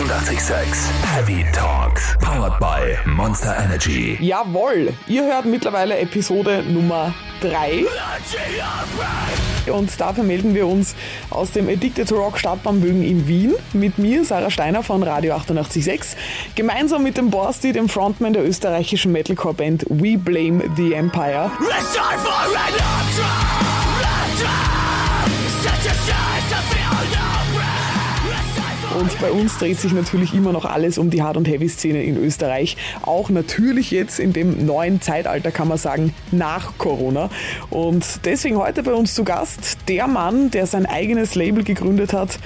886 Heavy Talks. Powered by Monster Energy. Jawohl, ihr hört mittlerweile Episode Nummer 3. Und dafür melden wir uns aus dem Addicted to Rock Stadtbahnbögen in Wien mit mir, Sarah Steiner von Radio 886, gemeinsam mit dem Borsti, dem Frontman der österreichischen Metalcore-Band We Blame the Empire. It's time for an Und bei uns dreht sich natürlich immer noch alles um die Hard- und Heavy-Szene in Österreich. Auch natürlich jetzt in dem neuen Zeitalter, kann man sagen, nach Corona. Und deswegen heute bei uns zu Gast der Mann, der sein eigenes Label gegründet hat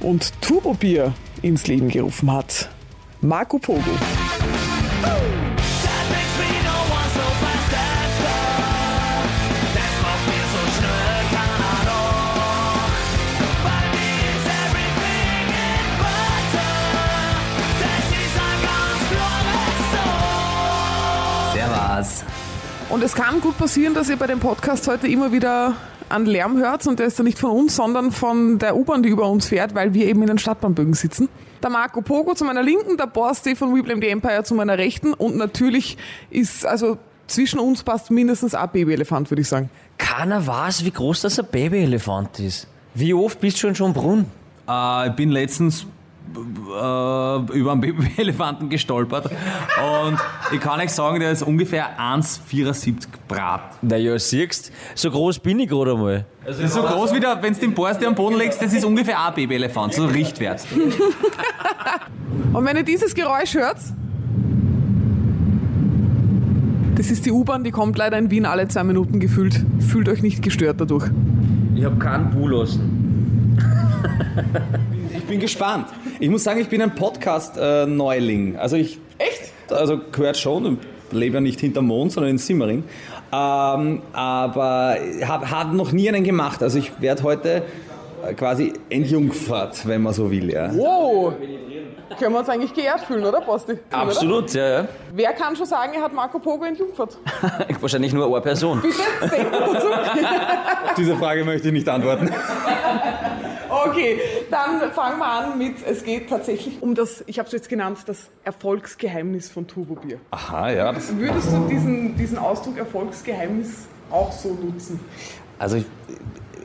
und Turbo Bier ins Leben gerufen hat. Marco Pogo. Und es kann gut passieren, dass ihr bei dem Podcast heute immer wieder an Lärm hört und der ist dann nicht von uns, sondern von der U-Bahn, die über uns fährt, weil wir eben in den Stadtbahnbögen sitzen. Der Marco Pogo zu meiner Linken, der Borsti von We Blame the Empire zu meiner Rechten und natürlich ist, also zwischen uns passt mindestens ein Babyelefant, würde ich sagen. Keiner weiß, wie groß das ein Babyelefant ist. Wie oft bist du schon schon Brunnen? Äh, ich bin letztens über einen Babyelefanten gestolpert und ich kann euch sagen, der ist ungefähr 1,74 Brat. Naja, siehst so groß bin ich gerade mal. Das ist so groß wie der, wenn du den Borst am Boden legst, das ist ungefähr ein Babyelefant, so Richtwert. Und wenn ihr dieses Geräusch hört, das ist die U-Bahn, die kommt leider in Wien alle zwei Minuten gefühlt. Fühlt euch nicht gestört dadurch. Ich hab keinen Bulassen. Ich bin gespannt. Ich muss sagen, ich bin ein Podcast-Neuling. also ich. Echt? Also gehört schon, und lebe ja nicht hinterm Mond, sondern in Simmering. Ähm, aber habe hab noch nie einen gemacht. Also ich werde heute äh, quasi entjungfert, wenn man so will. Ja. Wow! Können wir uns eigentlich geehrt fühlen, oder, Basti? Oder? Absolut, ja, ja. Wer kann schon sagen, er hat Marco Pogo entjungfert? Wahrscheinlich nur eine Person. Bitte, dazu. Auf diese Frage möchte ich nicht antworten. Okay, dann fangen wir an mit, es geht tatsächlich um das, ich habe es jetzt genannt, das Erfolgsgeheimnis von Turbo Bier. Aha, ja. Würdest du diesen, diesen Ausdruck Erfolgsgeheimnis auch so nutzen? also ich,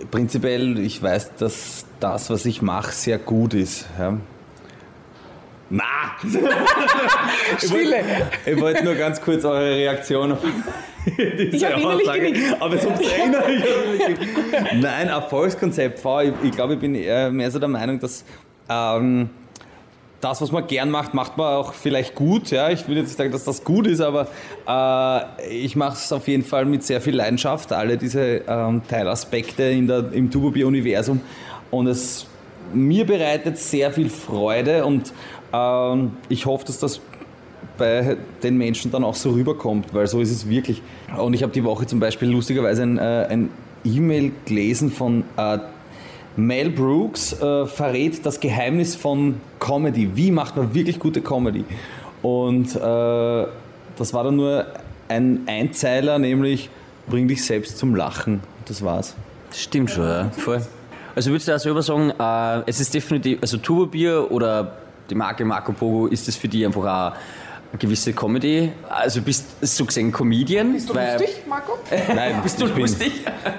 prinzipiell, ich weiß, dass das, was ich mache, sehr gut ist. Ja. Na! Stille. Ich wollte nur ganz kurz eure Reaktion auf diese Ich genickt. Aber sonst innerlich Nein, Erfolgskonzept ich, ich glaube, ich bin mehr so der Meinung, dass ähm, das, was man gern macht, macht man auch vielleicht gut. Ja? Ich will jetzt nicht sagen, dass das gut ist, aber äh, ich mache es auf jeden Fall mit sehr viel Leidenschaft, alle diese ähm, Teilaspekte in der, im Tubobier-Universum. Und es mir bereitet sehr viel Freude und ähm, ich hoffe, dass das bei den Menschen dann auch so rüberkommt, weil so ist es wirklich. Und ich habe die Woche zum Beispiel lustigerweise ein, äh, ein E-Mail gelesen von äh, Mel Brooks, äh, verrät das Geheimnis von Comedy. Wie macht man wirklich gute Comedy? Und äh, das war dann nur ein Einzeiler, nämlich bring dich selbst zum Lachen. Das war's. Stimmt schon, ja. Voll. Also würdest du auch selber sagen, äh, es ist definitiv, also Turbobier oder die Marke Marco Pogo, ist das für dich einfach auch eine gewisse Comedy? Also bist du so gesehen Comedian? Bist du lustig, Marco? Nein, Bist du ich bin- lustig?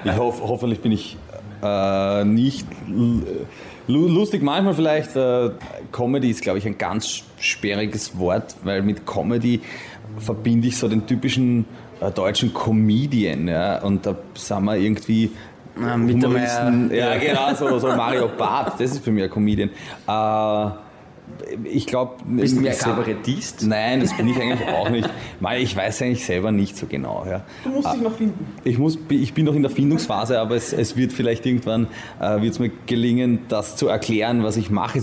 Ich hoffe, hoffentlich bin ich äh, nicht lu- lustig. Manchmal vielleicht. Äh, Comedy ist, glaube ich, ein ganz sperriges Wort, weil mit Comedy verbinde ich so den typischen äh, deutschen Comedian. Ja? Und da sind wir irgendwie. Mittermeier. Humoristen. Ja, genau, so, so Mario Barth, das ist für mich ein Comedian. Äh, ich glaube. Bist du mehr Kabarettist? Nein, das bin ich eigentlich auch nicht. Weil ich weiß eigentlich selber nicht so genau. Ja. Du musst dich noch finden. Ich, muss, ich bin noch in der Findungsphase, aber es, es wird vielleicht irgendwann äh, wird's mir gelingen, das zu erklären, was ich mache.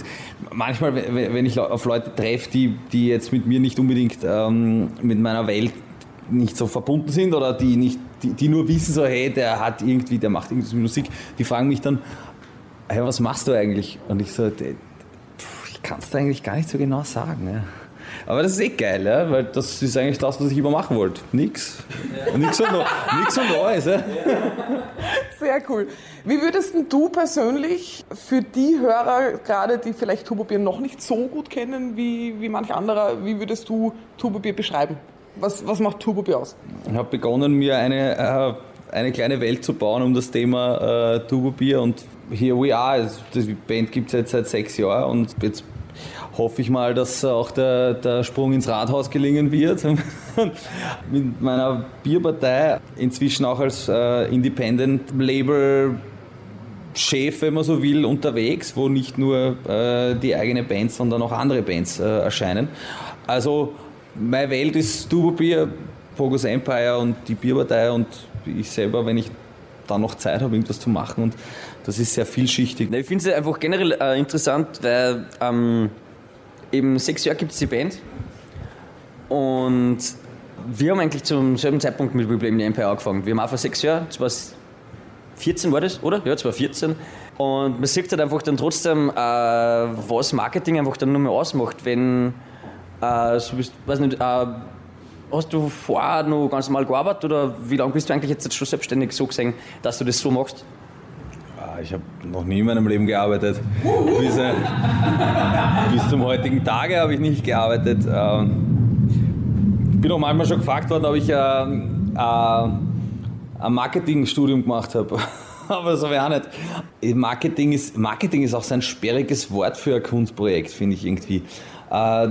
Manchmal, wenn ich auf Leute treffe, die, die jetzt mit mir nicht unbedingt ähm, mit meiner Welt nicht so verbunden sind oder die, nicht, die, die nur wissen, so, hey, der hat irgendwie, der macht irgendwie so Musik, die fragen mich dann, hey, was machst du eigentlich? Und ich so, "Der- pff, ich kann es dir eigentlich gar nicht so genau sagen. Ja. Aber das ist eh geil, ja, weil das ist eigentlich das, was ich immer machen wollte. Nix. Nix und, nix und Neues. Ja. Sehr cool. Wie würdest denn du persönlich für die Hörer, gerade die vielleicht Turbobier noch nicht so gut kennen wie, wie manch anderer, wie würdest du Turbobier beschreiben? Was, was macht Turbobier aus? Ich habe begonnen, mir eine, äh, eine kleine Welt zu bauen um das Thema äh, Turbobier und here we are. Also, Die Band gibt es jetzt seit sechs Jahren und jetzt hoffe ich mal, dass auch der, der Sprung ins Rathaus gelingen wird. Mit meiner Bierpartei, inzwischen auch als äh, Independent Label Chef, wenn man so will, unterwegs, wo nicht nur äh, die eigene Band, sondern auch andere Bands äh, erscheinen. Also meine Welt ist Turbobier, Pogos Empire und die Bierpartei und ich selber, wenn ich dann noch Zeit habe, irgendwas zu machen und das ist sehr vielschichtig. Ich finde es einfach generell äh, interessant, weil ähm, eben sechs Jahre gibt es die Band und wir haben eigentlich zum selben Zeitpunkt mit We Blame the Empire angefangen. Wir haben auch vor sechs Jahren, 2014 war das, oder? Ja, 2014. Und man sieht halt einfach dann trotzdem, äh, was Marketing einfach dann nur mehr ausmacht, wenn, äh, so bist, weiß nicht, äh, hast du vorher noch ganz normal gearbeitet oder wie lange bist du eigentlich jetzt schon selbstständig so gesehen, dass du das so machst? Ah, Ich habe noch nie in meinem Leben gearbeitet. Bis, äh, bis zum heutigen Tage habe ich nicht gearbeitet. Ähm, Ich bin auch manchmal schon gefragt worden, ob ich äh, äh, ein Marketingstudium gemacht habe. Aber so wäre nicht. Marketing ist, Marketing ist auch so ein sperriges Wort für ein Kunstprojekt, finde ich irgendwie. Äh,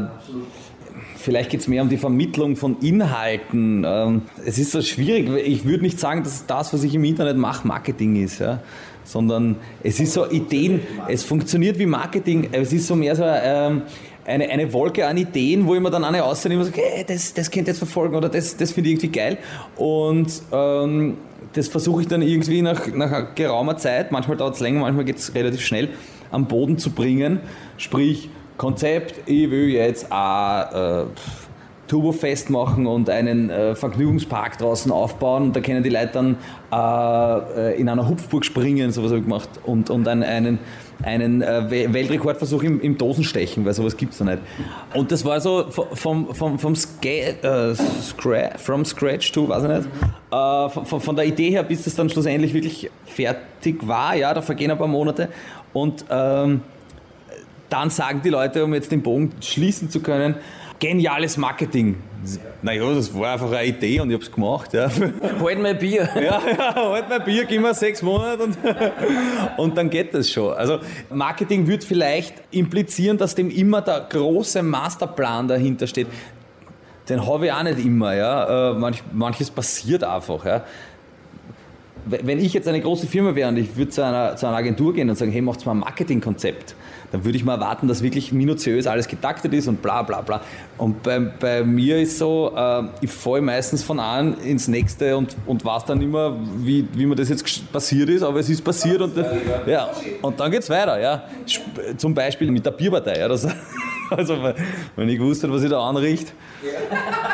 Vielleicht geht es mehr um die Vermittlung von Inhalten. Ähm, Es ist so schwierig. Ich würde nicht sagen, dass das, was ich im Internet mache, Marketing ist. Ja? Sondern es ist so Ideen. Es funktioniert wie Marketing. Es ist so mehr so ähm, eine, eine Wolke an Ideen, wo ich mir dann eine ausnehme und sage, hey, das, das könnt ihr jetzt verfolgen oder das, das finde ich irgendwie geil. Und ähm, das versuche ich dann irgendwie nach, nach geraumer Zeit, manchmal dauert es länger, manchmal geht es relativ schnell, am Boden zu bringen. Sprich, Konzept, ich will jetzt ein äh, Turbofest machen und einen äh, Vergnügungspark draußen aufbauen. Und da können die Leute dann äh, äh, in einer Hupfburg springen, sowas habe ich gemacht. Und, und einen, einen, einen äh, We- Weltrekordversuch im, im Dosenstechen, weil sowas gibt es noch nicht. Und das war so vom, vom, vom Ska äh, Scra from Scratch to, weiß ich nicht, äh, von, von- von der Idee her, bis das dann schlussendlich wirklich fertig war. Ja, da vergehen ein paar Monate. Und ähm, dann sagen die Leute, um jetzt den Bogen schließen zu können, geniales Marketing. Naja, das war einfach eine Idee und ich habe es gemacht. Ja. Halt mein Bier. Ja, ja, halt mein Bier, gib mir sechs Monate und, und dann geht das schon. Also Marketing wird vielleicht implizieren, dass dem immer der große Masterplan dahinter steht. Den habe ich auch nicht immer. Ja. Äh, Manch, manches passiert einfach. Ja. Wenn ich jetzt eine große Firma wäre und ich würde zu einer, zu einer Agentur gehen und sagen, hey, macht mal ein Marketingkonzept, dann würde ich mal erwarten, dass wirklich minutiös alles getaktet ist und bla bla bla. Und bei, bei mir ist so, äh, ich falle meistens von einem ins nächste und, und weiß dann immer, wie, wie mir das jetzt passiert ist, aber es ist passiert und, ja, und dann geht es weiter. Ja. Zum Beispiel mit der Bierpartei. Ja, das, also, wenn ich gewusst hätte, was ich da anrichte,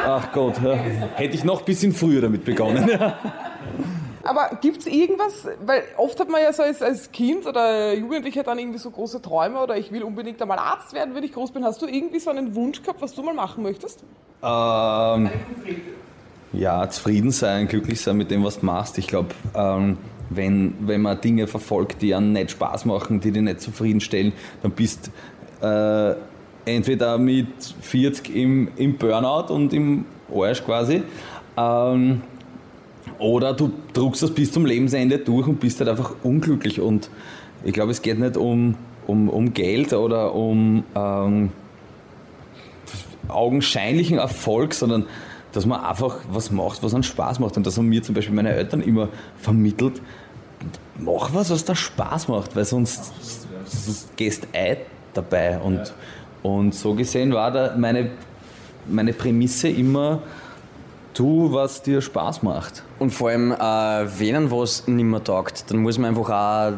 ach Gott, ja, hätte ich noch ein bisschen früher damit begonnen. Aber gibt es irgendwas, weil oft hat man ja so als, als Kind oder Jugendlicher dann irgendwie so große Träume oder ich will unbedingt einmal Arzt werden, wenn ich groß bin. Hast du irgendwie so einen Wunsch gehabt, was du mal machen möchtest? Ähm, ja, zufrieden sein, glücklich sein mit dem, was du machst. Ich glaube, ähm, wenn, wenn man Dinge verfolgt, die einem nicht Spaß machen, die dich nicht zufriedenstellen, dann bist äh, entweder mit 40 im, im Burnout und im Arsch quasi. Ähm, oder du druckst das bis zum Lebensende durch und bist halt einfach unglücklich. Und ich glaube, es geht nicht um, um, um Geld oder um ähm, augenscheinlichen Erfolg, sondern dass man einfach was macht, was einen Spaß macht. Und das haben mir zum Beispiel meine Eltern immer vermittelt. Mach was, was dir Spaß macht, weil sonst, sonst gehst ei dabei. Und, und so gesehen war da meine, meine Prämisse immer, tu, was dir Spaß macht. Und vor allem, äh, wenn einem was nicht mehr taugt, dann muss man einfach auch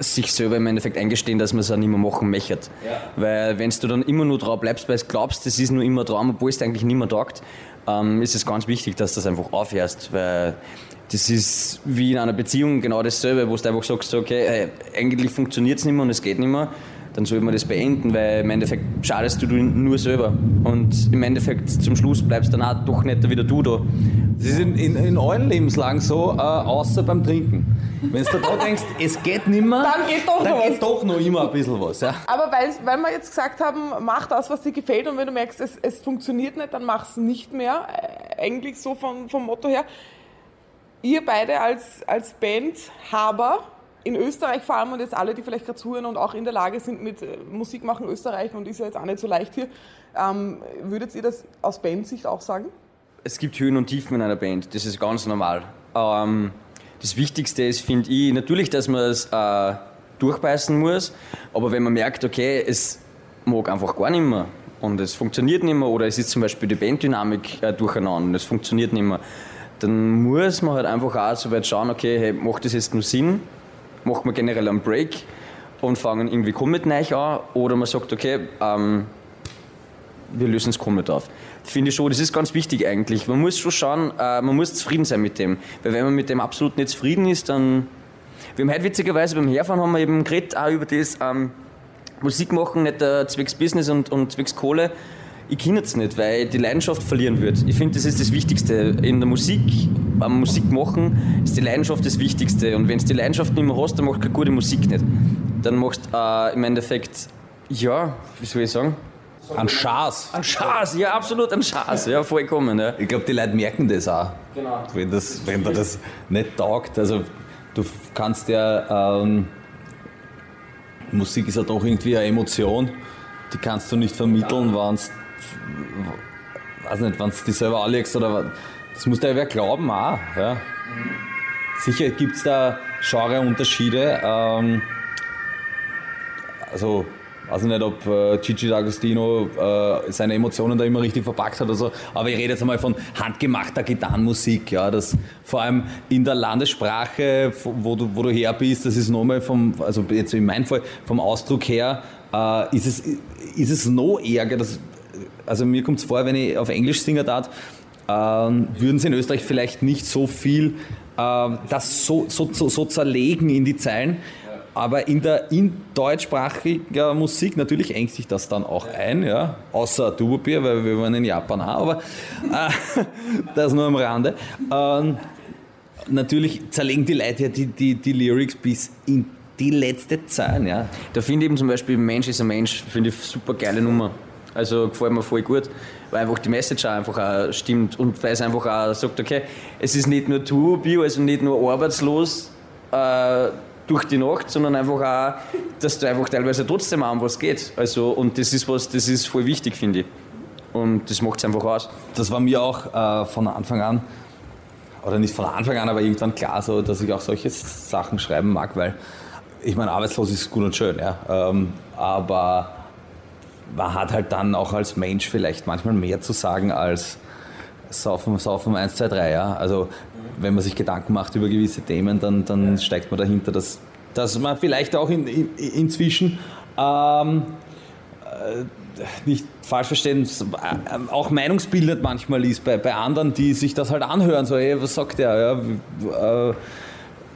sich selber im Endeffekt eingestehen, dass man es auch nicht mehr machen möchte. Weil wenn du dann immer nur drauf bleibst, weil du glaubst, das ist nur immer Traum, obwohl es eigentlich nicht mehr taugt, ähm, ist es ganz wichtig, dass du das einfach aufhörst. Weil das ist wie in einer Beziehung genau dasselbe, wo du einfach sagst, okay, hey, eigentlich funktioniert es nicht mehr und es geht nicht mehr. Dann soll man das beenden, weil im Endeffekt schadest du nur selber. Und im Endeffekt zum Schluss bleibst dann auch doch nicht wieder du da. Das ist in, in, in allen Lebenslagen so, äh, außer beim Trinken. Wenn du da denkst, es geht nimmer, Dann geht doch dann noch geht was. doch noch immer ein bisschen was. Ja. Aber weil, weil wir jetzt gesagt haben, mach das, was dir gefällt und wenn du merkst, es, es funktioniert nicht, dann mach es nicht mehr. Äh, Eigentlich so vom, vom Motto her. Ihr beide als, als Bandhaber in Österreich vor allem und jetzt alle, die vielleicht gerade zuhören und auch in der Lage sind mit äh, Musik machen Österreich und ist ja jetzt auch nicht so leicht hier, ähm, würdet ihr das aus Bandsicht auch sagen? es gibt Höhen und Tiefen in einer Band, das ist ganz normal. Ähm, das Wichtigste ist, finde ich, natürlich, dass man es äh, durchbeißen muss, aber wenn man merkt, okay, es mag einfach gar nicht mehr und es funktioniert nicht mehr oder es ist zum Beispiel die Banddynamik äh, durcheinander und es funktioniert nicht mehr, dann muss man halt einfach auch so weit schauen, okay, hey, macht das jetzt nur Sinn? Macht man generell einen Break und fangen irgendwie komplett neu an oder man sagt, okay, ähm, wir lösen es komplett auf. Ich finde schon, das ist ganz wichtig eigentlich. Man muss schon schauen, äh, man muss zufrieden sein mit dem. Weil wenn man mit dem absolut nicht zufrieden ist, dann... Wir haben heute witzigerweise beim Herfahren haben wir eben geredet auch über das, ähm, Musik machen, nicht äh, zwecks Business und, und zwecks Kohle. Ich kann es nicht, weil ich die Leidenschaft verlieren würde. Ich finde, das ist das Wichtigste. In der Musik, beim Musik machen, ist die Leidenschaft das Wichtigste. Und wenn du die Leidenschaft nicht mehr hast, dann machst du keine gute Musik nicht. Dann machst du äh, im Endeffekt, ja, wie soll ich sagen? An Schaß. Ein Schaß, ja, absolut ein Schaß, ja, vollkommen. Ja. Ich glaube, die Leute merken das auch. Genau. Wenn, das, wenn dir das nicht taugt. Also, du kannst ja. Ähm, Musik ist ja doch irgendwie eine Emotion. Die kannst du nicht vermitteln, wenn es. Weiß nicht, wenn es dich selber anlegst oder. was. Das muss dir ja wer glauben auch. Ja. Sicher gibt es da Genreunterschiede. Ähm, also, weiß ich nicht, ob äh, Gigi D'Agostino äh, seine Emotionen da immer richtig verpackt hat oder so, aber ich rede jetzt einmal von handgemachter Gitarrenmusik, ja, das vor allem in der Landessprache, wo du, wo du her bist, das ist nochmal vom, also jetzt in meinem Fall, vom Ausdruck her, äh, ist, es, ist es noch ärger, das, also mir kommt es vor, wenn ich auf Englisch singe darf, ähm, würden sie in Österreich vielleicht nicht so viel ähm, das so, so, so, so zerlegen in die Zeilen. Aber in der in deutschsprachiger Musik, natürlich engt sich das dann auch ein, ja, außer Tubobier, weil wir waren in Japan auch, aber äh, das nur am Rande. Ähm, natürlich zerlegen die Leute ja die, die, die Lyrics bis in die letzte Zeile, ja. Da finde ich eben zum Beispiel Mensch ist ein Mensch, finde ich super geile Nummer. Also gefällt mir voll gut, weil einfach die Message auch einfach auch stimmt und weil es einfach auch sagt, okay, es ist nicht nur du, Bio, also nicht nur arbeitslos äh, durch die Nacht, sondern einfach auch, dass du einfach teilweise trotzdem an was geht. Also, und das ist was, das ist voll wichtig, finde ich. Und das macht es einfach aus. Das war mir auch äh, von Anfang an, oder nicht von Anfang an, aber irgendwann klar so, dass ich auch solche Sachen schreiben mag, weil ich meine, arbeitslos ist gut und schön, ja. Ähm, aber hat halt dann auch als Mensch vielleicht manchmal mehr zu sagen als Saufen, Saufen 1, 2, 3, ja. Also wenn man sich Gedanken macht über gewisse Themen, dann, dann steigt man dahinter, dass, dass man vielleicht auch in, in, inzwischen ähm, nicht falsch verstehen, äh, auch meinungsbildend manchmal ist bei, bei anderen, die sich das halt anhören, so, ey, was sagt der? Ja, äh,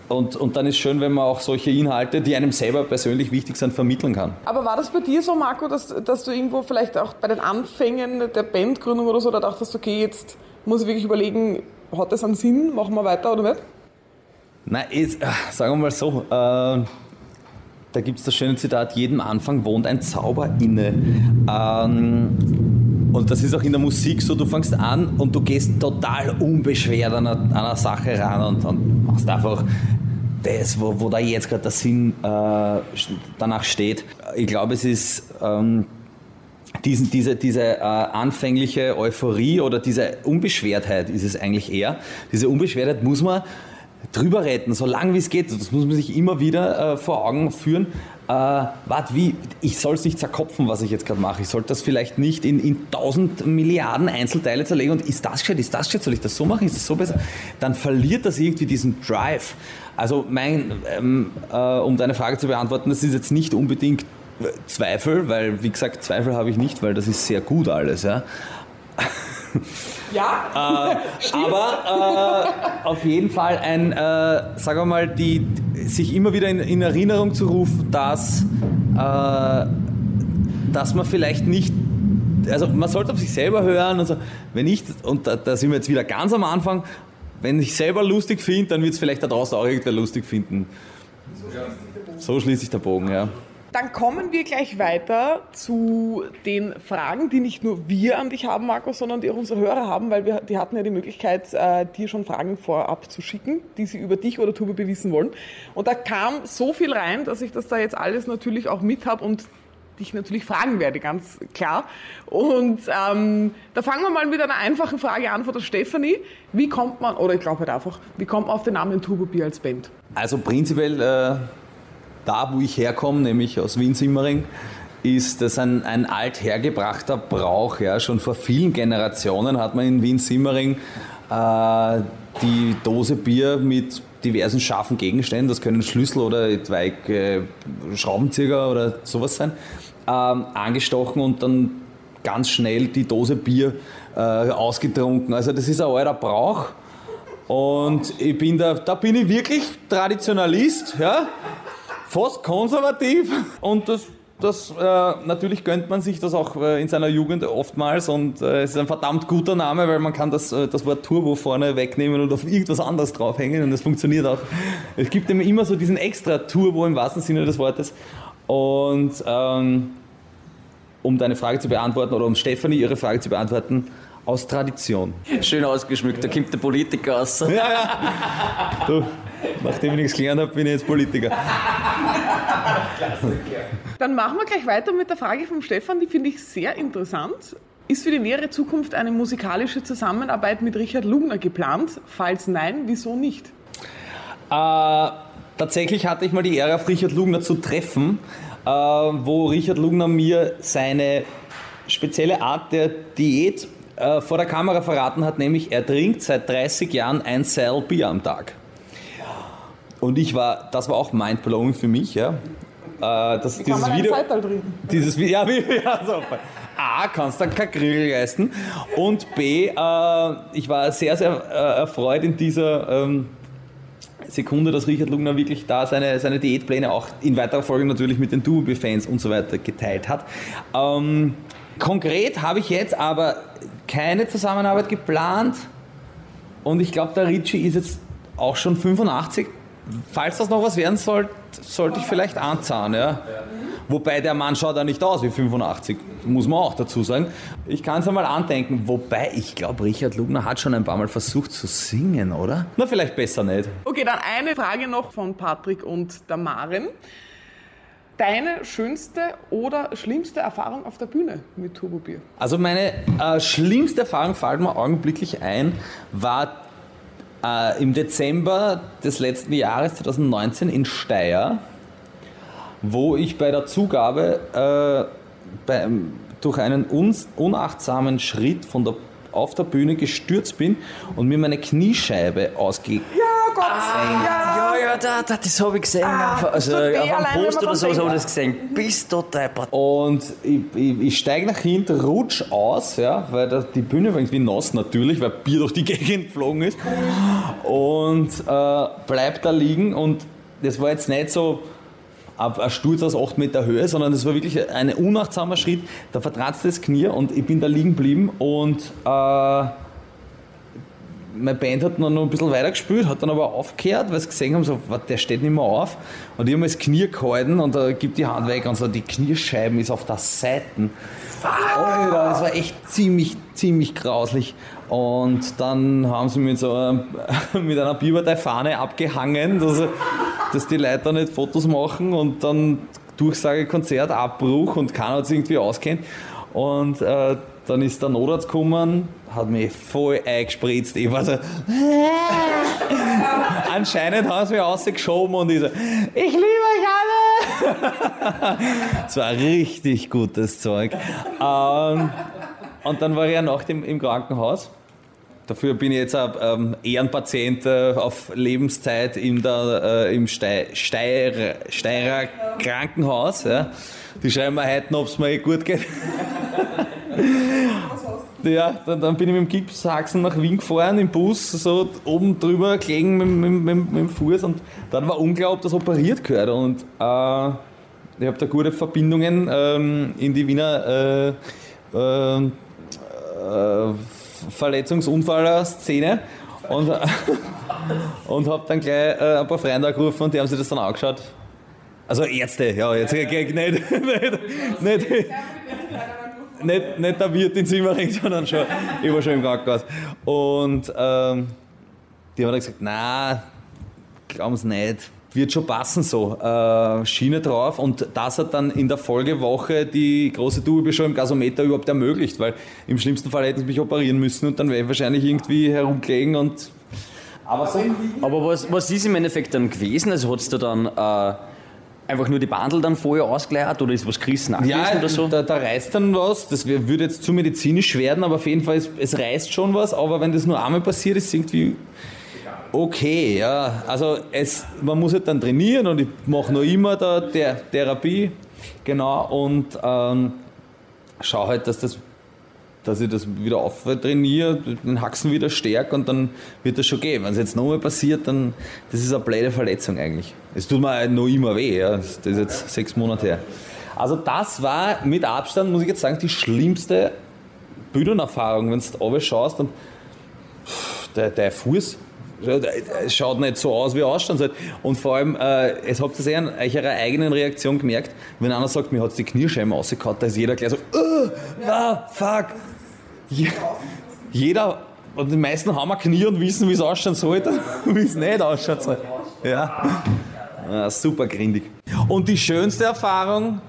und, und dann ist schön, wenn man auch solche Inhalte, die einem selber persönlich wichtig sind, vermitteln kann. Aber war das bei dir so, Marco, dass, dass du irgendwo vielleicht auch bei den Anfängen der Bandgründung oder so, da dachtest, okay, jetzt muss ich wirklich überlegen, hat das einen Sinn, machen wir weiter oder nicht? Nein, ist, äh, sagen wir mal so, äh, da gibt es das schöne Zitat, jedem Anfang wohnt ein Zauber inne. Ähm, und das ist auch in der Musik so, du fängst an und du gehst total unbeschwert an eine, an eine Sache ran und, und machst einfach das, wo, wo da jetzt gerade der Sinn äh, danach steht. Ich glaube, es ist... Ähm, diesen, diese, diese äh, anfängliche Euphorie oder diese Unbeschwertheit ist es eigentlich eher. Diese Unbeschwertheit muss man drüber retten, so lange wie es geht. Das muss man sich immer wieder äh, vor Augen führen. Äh, warte, wie? Ich soll es nicht zerkopfen, was ich jetzt gerade mache. Ich sollte das vielleicht nicht in, in tausend Milliarden Einzelteile zerlegen und ist das gescheit, ist das gescheit, soll ich das so machen, ist das so besser? Dann verliert das irgendwie diesen Drive. Also mein, ähm, äh, um deine Frage zu beantworten, das ist jetzt nicht unbedingt Zweifel, weil wie gesagt, Zweifel habe ich nicht, weil das ist sehr gut alles. Ja. Ja, Aber äh, auf jeden Fall ein, äh, sagen wir mal, die, sich immer wieder in, in Erinnerung zu rufen, dass äh, dass man vielleicht nicht, also man sollte auf sich selber hören und so. Wenn ich, und da, da sind wir jetzt wieder ganz am Anfang, wenn ich selber lustig finde, dann wird es vielleicht da draußen auch irgendwer lustig finden. So schließt sich der Bogen, ja. Dann kommen wir gleich weiter zu den Fragen, die nicht nur wir an dich haben, Markus, sondern die auch unsere Hörer haben, weil wir, die hatten ja die Möglichkeit, äh, dir schon Fragen vorab zu schicken, die sie über dich oder Turbo wissen wollen. Und da kam so viel rein, dass ich das da jetzt alles natürlich auch mit habe und dich natürlich fragen werde, ganz klar. Und ähm, da fangen wir mal mit einer einfachen Frage an von der Stefanie. Wie kommt man, oder ich glaube halt einfach, wie kommt man auf den Namen Turbo Bier als Band? Also prinzipiell äh, da, wo ich herkomme, nämlich aus Wien-Simmering, ist das ein, ein althergebrachter Brauch. Ja. Schon vor vielen Generationen hat man in Wien-Simmering äh, die Dose Bier mit diversen scharfen Gegenständen, das können Schlüssel oder etwaig äh, Schraubenzieher oder sowas sein, ähm, angestochen und dann ganz schnell die Dose Bier äh, ausgetrunken. Also das ist ein alter Brauch. Und ich bin da, da bin ich wirklich Traditionalist, ja, fast konservativ. Und das, das äh, natürlich gönnt man sich das auch äh, in seiner Jugend oftmals. Und äh, es ist ein verdammt guter Name, weil man kann das, äh, das Wort Turbo vorne wegnehmen und auf irgendwas anderes draufhängen. Und das funktioniert auch. Es gibt eben immer so diesen extra Turbo im wahrsten Sinne des Wortes. Und ähm, um deine Frage zu beantworten oder um Stefanie ihre Frage zu beantworten, aus Tradition. Schön ausgeschmückt, da kommt der Politiker raus. Du, nachdem ich nichts gelernt habe, bin ich jetzt Politiker. Dann machen wir gleich weiter mit der Frage vom Stefan, die finde ich sehr interessant. Ist für die nähere Zukunft eine musikalische Zusammenarbeit mit Richard Lugner geplant? Falls nein, wieso nicht? Äh, tatsächlich hatte ich mal die Ehre, auf Richard Lugner zu treffen, äh, wo Richard Lugner mir seine spezielle Art der Diät äh, vor der Kamera verraten hat, nämlich er trinkt seit 30 Jahren ein Cell Bier am Tag. Und ich war, das war auch mindblowing für mich, ja. Äh, das, Kann dieses man ein Video, trinken? dieses Video, ja, wie, ja, so. A, kannst du kein Grill leisten und B, äh, ich war sehr, sehr äh, erfreut in dieser ähm, Sekunde, dass Richard Lugner wirklich da seine, seine Diätpläne auch in weiterer Folge natürlich mit den Duobier-Fans und so weiter geteilt hat. Ähm, konkret habe ich jetzt aber keine Zusammenarbeit geplant und ich glaube, der Ritchie ist jetzt auch schon 85. Falls das noch was werden soll, sollte ich vielleicht anzahlen. Ja? Wobei der Mann schaut ja nicht aus wie 85, muss man auch dazu sagen. Ich kann es einmal andenken, wobei ich glaube, Richard Lugner hat schon ein paar Mal versucht zu singen, oder? Na, vielleicht besser nicht. Okay, dann eine Frage noch von Patrick und der Maren. Deine schönste oder schlimmste Erfahrung auf der Bühne mit Turbo Bier? Also meine äh, schlimmste Erfahrung, fällt mir augenblicklich ein, war äh, im Dezember des letzten Jahres, 2019, in Steyr, wo ich bei der Zugabe äh, bei, durch einen unachtsamen Schritt von der, auf der Bühne gestürzt bin und mir meine Kniescheibe ausge... Ja, Gott! Ja, ja, da, da, das habe ich gesehen. auf, also auf einem Post oder so habe ich das gesehen. Bist du deppert. Und ich, ich, ich steige nach hinten, rutsch aus, ja, weil da, die Bühne war irgendwie nass natürlich, weil Bier durch die Gegend geflogen ist. Und äh, bleib da liegen und das war jetzt nicht so ein Sturz aus 8 Meter Höhe, sondern das war wirklich ein unachtsamer Schritt. Da vertratzte das Knie und ich bin da liegen geblieben und äh, meine Band hat dann noch ein bisschen weiter gespielt, hat dann aber aufgehört, weil sie gesehen haben, so, "Wat, der steht nicht mehr auf. Und ich habe mir das Knie gehalten und da gibt die Hand weg und so, die Kniescheiben ist auf der Seite. Alter, das war echt ziemlich, ziemlich grauslich. Und dann haben sie mit so einem, mit einer Bierpartei-Fahne abgehangen, dass, dass die Leute da nicht Fotos machen und dann Durchsage Konzert, Abbruch und keiner hat sich irgendwie auskennt. Und äh, dann ist der Notarzt gekommen, hat mich voll eingespritzt. Ich war so, anscheinend haben sie mich rausgeschoben und ich so, ich liebe euch alle. Es war richtig gutes Zeug. Ähm, und dann war ich ja nach dem im Krankenhaus. Dafür bin ich jetzt ein ähm, Ehrenpatient äh, auf Lebenszeit in der, äh, im Stei Steirer, Steirer Krankenhaus. Ja. Die schreiben mir heute noch, ob es mir eh gut geht. Ja, dann, dann bin ich mit dem Gipshaxen nach Wien gefahren, im Bus, so oben drüber gelegen mit, mit, mit, mit dem Fuß und dann war unklar, ob das operiert gehört. Und äh, ich habe da gute Verbindungen ähm, in die Wiener äh, äh, äh, Verletzungsunfall-Szene und, und habe dann gleich äh, ein paar Freunde angerufen und die haben sich das dann angeschaut. Also Ärzte, ja, jetzt nicht, nicht, nicht, nicht, nicht, nicht der Wirt in Simmering, sondern schon, ich war schon im Krankenhaus. Und ähm, die haben dann gesagt, na, glauben Sie nicht, wird schon passen so. Äh, Schiene drauf und das hat dann in der Folgewoche die große schon im Gasometer überhaupt ermöglicht, weil im schlimmsten Fall hätten sie mich operieren müssen und dann wäre ich wahrscheinlich irgendwie herumgelegen und aber so Aber was, was ist im Endeffekt dann gewesen? Also hat es da dann äh, einfach nur die Bandel dann vorher ausgeleiert oder ist was gerissen Ja, oder so? da, da reißt dann was. Das würde jetzt zu medizinisch werden, aber auf jeden Fall, es, es reißt schon was. Aber wenn das nur einmal passiert, ist es irgendwie okay. Ja. Also es, man muss halt dann trainieren und ich mache noch immer da der Therapie. Genau. Und ähm, schaue halt, dass das dass ich das wieder auftrainiere, den Haxen wieder stärke und dann wird das schon gehen. Wenn es jetzt nochmal passiert, dann das ist eine blöde Verletzung eigentlich. Es tut mir halt noch immer weh, ja. das ist jetzt sechs Monate her. Also das war mit Abstand, muss ich jetzt sagen, die schlimmste Bühnenerfahrung, wenn du da schaust und der, der Fuß der- der schaut nicht so aus, wie er ausschauen soll. Und vor allem, äh, es habt ihr eh an eurer eigenen Reaktion gemerkt, wenn einer sagt, mir hat die Kniescheiben rausgehauen, da ist jeder gleich so, uh, na, fuck. Je- Jeder, und die meisten haben ein Knie und wissen, wie es ausschauen sollte, wie es nicht ausschaut soll. Ja. ja super grindig. Und die schönste Erfahrung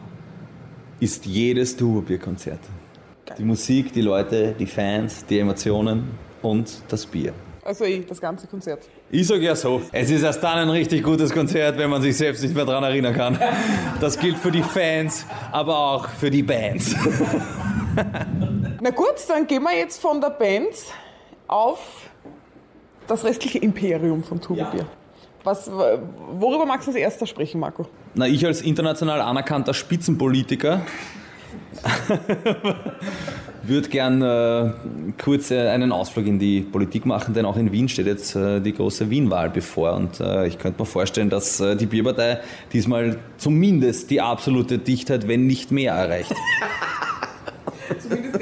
ist jedes Turbobierkonzert. Die Musik, die Leute, die Fans, die Emotionen und das Bier. Also eh, das ganze Konzert. Ich sage ja so, es ist erst dann ein richtig gutes Konzert, wenn man sich selbst nicht mehr daran erinnern kann. Das gilt für die Fans, aber auch für die Bands. Na gut, dann gehen wir jetzt von der Band auf das restliche Imperium von Tubebier. Was, worüber magst du als erster sprechen, Marco? Na, ich als international anerkannter Spitzenpolitiker würde gern äh, kurz äh, einen Ausflug in die Politik machen, denn auch in Wien steht jetzt äh, die große Wien-Wahl bevor. Und äh, ich könnte mir vorstellen, dass äh, die Bierpartei diesmal zumindest die absolute Dichtheit, wenn nicht mehr, erreicht. Zumindest das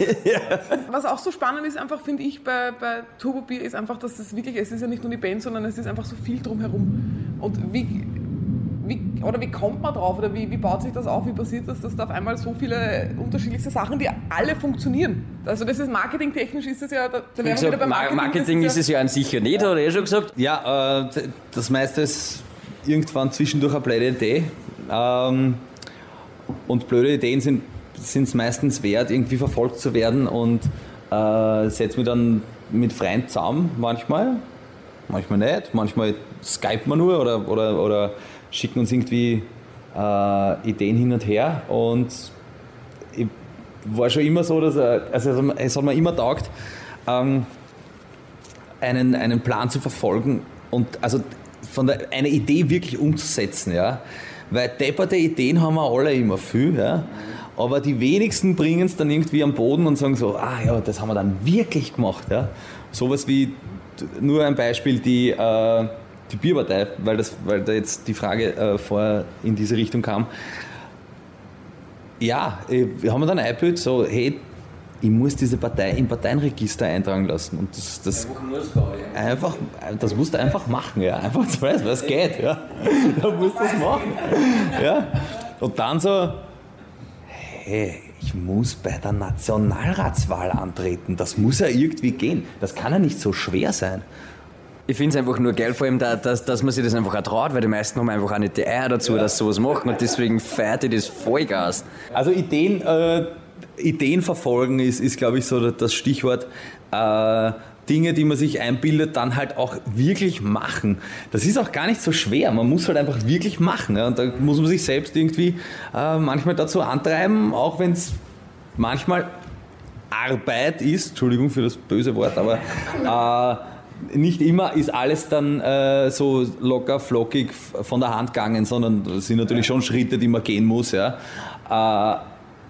Was auch so spannend ist, einfach finde ich bei, bei Turbo Bier, ist einfach, dass das wirklich, es ist ja nicht nur die Band, sondern es ist einfach so viel drumherum. Und wie, wie, oder wie kommt man drauf oder wie, wie baut sich das auf, wie passiert das, dass da auf einmal so viele unterschiedlichste Sachen, die alle funktionieren. Also das ist marketingtechnisch ist es ja, da, da gesagt, wieder beim Marketing, Marketing. Marketing ist es ja an sich ja nicht, hat er eh schon gesagt. Ja, äh, das meiste ist irgendwann zwischendurch eine blöde Idee. Ähm, und blöde Ideen sind es meistens wert, irgendwie verfolgt zu werden und äh, setze mich dann mit Freunden zusammen, manchmal, manchmal nicht, manchmal skype man nur oder, oder, oder schicken uns irgendwie äh, Ideen hin und her und ich war schon immer so, dass äh, also es hat mir immer taugt, ähm, einen, einen Plan zu verfolgen und also von der, eine Idee wirklich umzusetzen, ja. Weil depperte Ideen haben wir alle immer viel, ja. Aber die wenigsten bringen es dann irgendwie am Boden und sagen so, ah ja, das haben wir dann wirklich gemacht, ja. Sowas wie, nur ein Beispiel, die, äh, die Bierpartei, weil, das, weil da jetzt die Frage äh, vorher in diese Richtung kam. Ja, äh, wir haben dann eingebildet, so, hey, ich muss diese Partei im Parteienregister eintragen lassen. Und das, das einfach, das musst du einfach machen, ja. Einfach, du weißt, was geht, ja. Da musst du das machen. Ja. Und dann so, hey, ich muss bei der Nationalratswahl antreten. Das muss ja irgendwie gehen. Das kann ja nicht so schwer sein. Ich finde es einfach nur geil, vor allem, da, dass, dass man sich das einfach auch traut, weil die meisten haben einfach auch nicht die Eier dazu, dass sie sowas machen und deswegen feiert ich das Vollgas. Also Ideen, äh, Ideen verfolgen ist, ist glaube ich, so das Stichwort. Äh, Dinge, die man sich einbildet, dann halt auch wirklich machen. Das ist auch gar nicht so schwer. Man muss halt einfach wirklich machen. Ja? Und da muss man sich selbst irgendwie äh, manchmal dazu antreiben, auch wenn es manchmal Arbeit ist. Entschuldigung für das böse Wort, aber äh, nicht immer ist alles dann äh, so locker, flockig von der Hand gegangen, sondern das sind natürlich schon Schritte, die man gehen muss. Ja. Äh,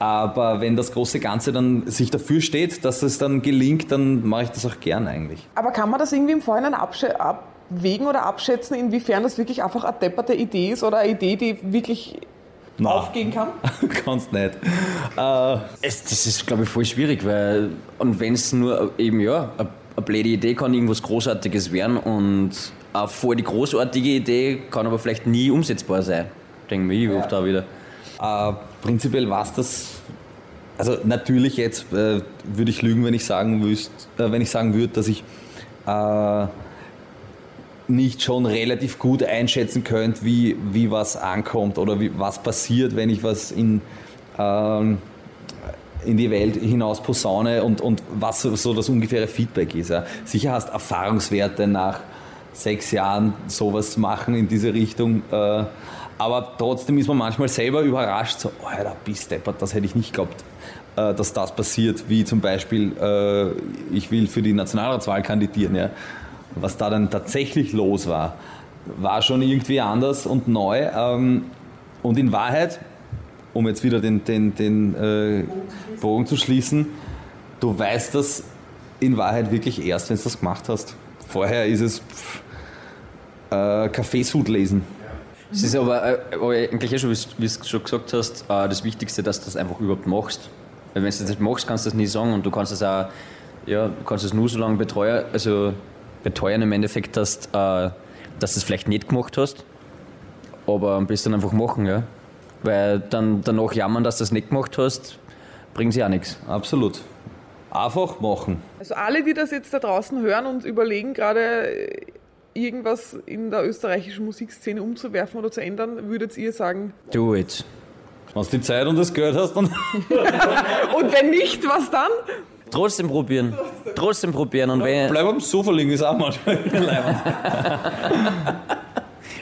aber wenn das große Ganze dann sich dafür steht, dass es dann gelingt, dann mache ich das auch gern eigentlich. Aber kann man das irgendwie im Vorhinein abwägen oder abschätzen, inwiefern das wirklich einfach eine depperte Idee ist oder eine Idee, die wirklich Na. aufgehen kann? Kannst nicht. Äh, Es, das ist, glaube ich, voll schwierig, weil, und wenn es nur eben, ja, eine eine blöde Idee kann irgendwas Großartiges werden und eine voll die großartige Idee kann aber vielleicht nie umsetzbar sein. Denken wir ich oft auch wieder. Äh, prinzipiell war es das. Also natürlich jetzt äh, würde ich lügen, wenn ich sagen wüsst, äh, wenn ich sagen würde, dass ich äh, nicht schon relativ gut einschätzen könnte, wie, wie was ankommt oder wie, was passiert, wenn ich was in, ähm, in die Welt hinaus posaune und, und was so das ungefähre Feedback ist. Ja. Sicher hast Erfahrungswerte nach sechs Jahren sowas machen in diese Richtung. Äh, aber trotzdem ist man manchmal selber überrascht, so, oh, da bist deppert, das hätte ich nicht geglaubt, äh, dass das passiert. Wie zum Beispiel, äh, ich will für die Nationalratswahl kandidieren. Ja. Was da dann tatsächlich los war, war schon irgendwie anders und neu. Ähm, und in Wahrheit, um jetzt wieder den, den, den äh, Bogen zu schließen, du weißt das in Wahrheit wirklich erst, wenn du das gemacht hast. Vorher ist es pff, äh, Kaffeesud lesen. Es ist aber, äh, eigentlich eh schon, wie du schon gesagt hast, äh, das Wichtigste, dass du das einfach überhaupt machst. Weil wenn du das nicht machst, kannst du das nie sagen und du kannst es auch, ja, kannst es nur so lange betreuen, also beteuern im Endeffekt, dass, äh, dass du es vielleicht nicht gemacht hast, aber am besten einfach machen, ja. Weil dann danach jammern, dass du es nicht gemacht hast, bringt sich auch nichts. Absolut. Einfach machen. Also alle, die das jetzt da draußen hören und überlegen, gerade äh, irgendwas in der österreichischen Musikszene umzuwerfen oder zu ändern, würdet ihr sagen, Do it. Wenn du die Zeit und das Geld hast, dann und wenn nicht, was dann? Trotzdem probieren. Trotzdem probieren. Und wenn, bleib am Sofa liegen, ist auch manchmal.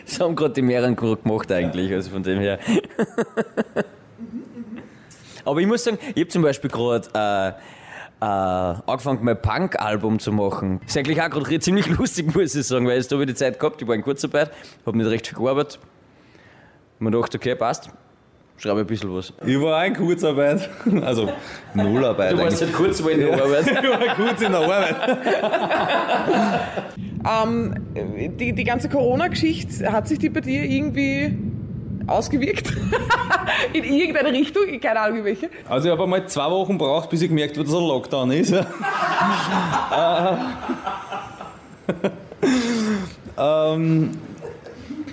Das haben gerade die mehreren gemacht eigentlich, also von dem her. Aber ich muss sagen, ich habe zum Beispiel gerade äh, äh, angefangen, mein Punk-Album zu machen. Ist eigentlich auch gerade ziemlich lustig, muss ich sagen, weil jetzt habe ich die Zeit gehabt, ich war in Kurzarbeit, habe nicht recht viel gearbeitet. Und mir gedacht, okay, passt, schreibe ein bisschen was. Ich war auch in Kurzarbeit. Also Nullarbeit. Du warst halt kurz mal in der Arbeit. ich war kurz in der Arbeit. Ähm, die, die ganze Corona-Geschichte, hat sich die bei dir irgendwie ausgewirkt? in irgendeine Richtung? Keine Ahnung, in welche. Also ich habe einmal zwei Wochen braucht, bis ich gemerkt habe, dass ein Lockdown ist. Äh, ähm,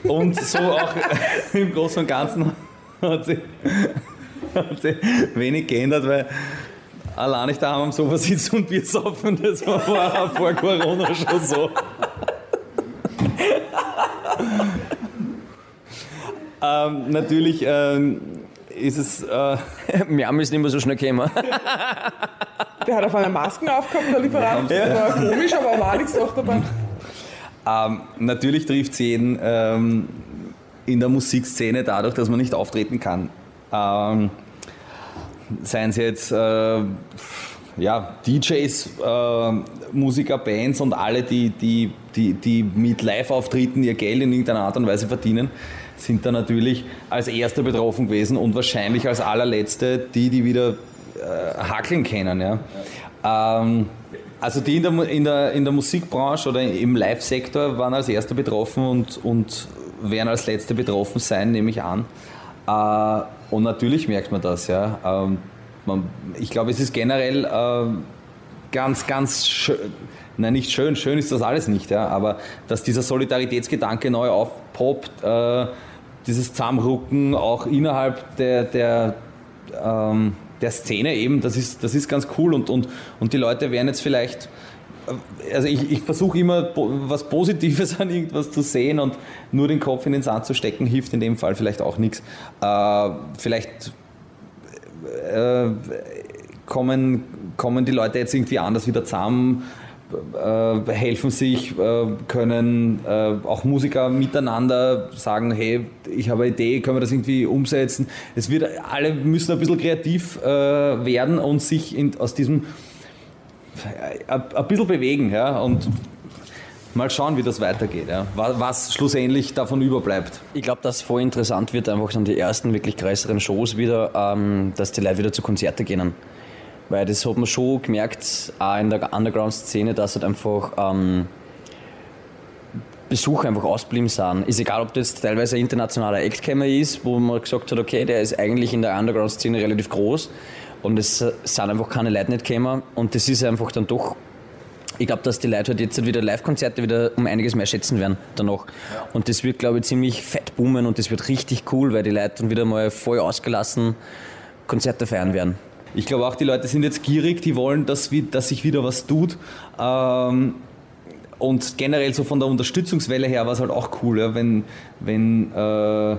und so auch im Großen und Ganzen hat sich, hat sich wenig geändert, weil allein ich daheim am Sofa sitze und Bier saufen, das war vor, vor Corona schon so. ähm, natürlich ähm, ist es... Äh, Wir haben es nicht mehr so schnell gekommen. Der hat auf einmal Masken aufgehabt, der Lieferant. Das war komisch, aber war nichts noch dabei. Ähm, natürlich trifft es jeden ähm, in der Musikszene dadurch, dass man nicht auftreten kann. Ähm, seien es jetzt äh, ja, DJs, äh, Musiker, Bands und alle, die, die, die, die mit Live-Auftritten ihr Geld in irgendeiner Art und Weise verdienen, sind da natürlich als Erster betroffen gewesen und wahrscheinlich als allerletzte die, die wieder äh, hackeln können. Ja. Ähm, also die in der, in, der, in der Musikbranche oder im Live-Sektor waren als Erster betroffen und, und werden als Letzte betroffen sein, nehme ich an. Äh, und natürlich merkt man das. Ja. Ähm, ich glaube, es ist generell äh, ganz, ganz schön, nein, nicht schön, schön ist das alles nicht, ja, aber dass dieser Solidaritätsgedanke neu aufpoppt, äh, dieses Zusammenrücken auch innerhalb der, der, ähm, der Szene eben, das ist, das ist ganz cool und, und, und die Leute werden jetzt vielleicht also ich, ich versuche immer was Positives an irgendwas zu sehen und nur den Kopf in den Sand zu stecken hilft in dem Fall vielleicht auch nichts. Äh, vielleicht äh, kommen, kommen die Leute jetzt irgendwie anders wieder zusammen, äh, helfen sich, äh, können äh, auch Musiker miteinander sagen, hey, ich habe eine Idee, können wir das irgendwie umsetzen. Es wird, alle müssen ein bisschen kreativ äh, werden und sich in, aus diesem ein bisschen bewegen ja, und mal schauen, wie das weitergeht. Ja. Was, schlussendlich davon überbleibt. Ich glaube, dass voll interessant wird, einfach dann die ersten wirklich größeren Shows wieder, ähm, dass die Leute wieder zu Konzerte gehen. Weil das hat man schon gemerkt, auch in der Underground-Szene, dass halt einfach ähm, Besucher einfach ausblieben sind. Ist egal, ob das teilweise ein internationaler Act-Kämmer ist, wo man gesagt hat, okay, der ist eigentlich in der Underground-Szene relativ groß und es sind einfach keine Leute nicht gekommen und das ist einfach dann doch ich glaube, dass die Leute halt jetzt wieder Live-Konzerte wieder um einiges mehr schätzen werden danach. Und das wird, glaube ich, ziemlich fett boomen und das wird richtig cool, weil die Leute dann wieder mal voll ausgelassen Konzerte feiern werden. Ich glaube auch, die Leute sind jetzt gierig, die wollen, dass, dass sich wieder was tut. Ähm, und generell so von der Unterstützungswelle her war es halt auch cool, ja, wenn, wenn äh,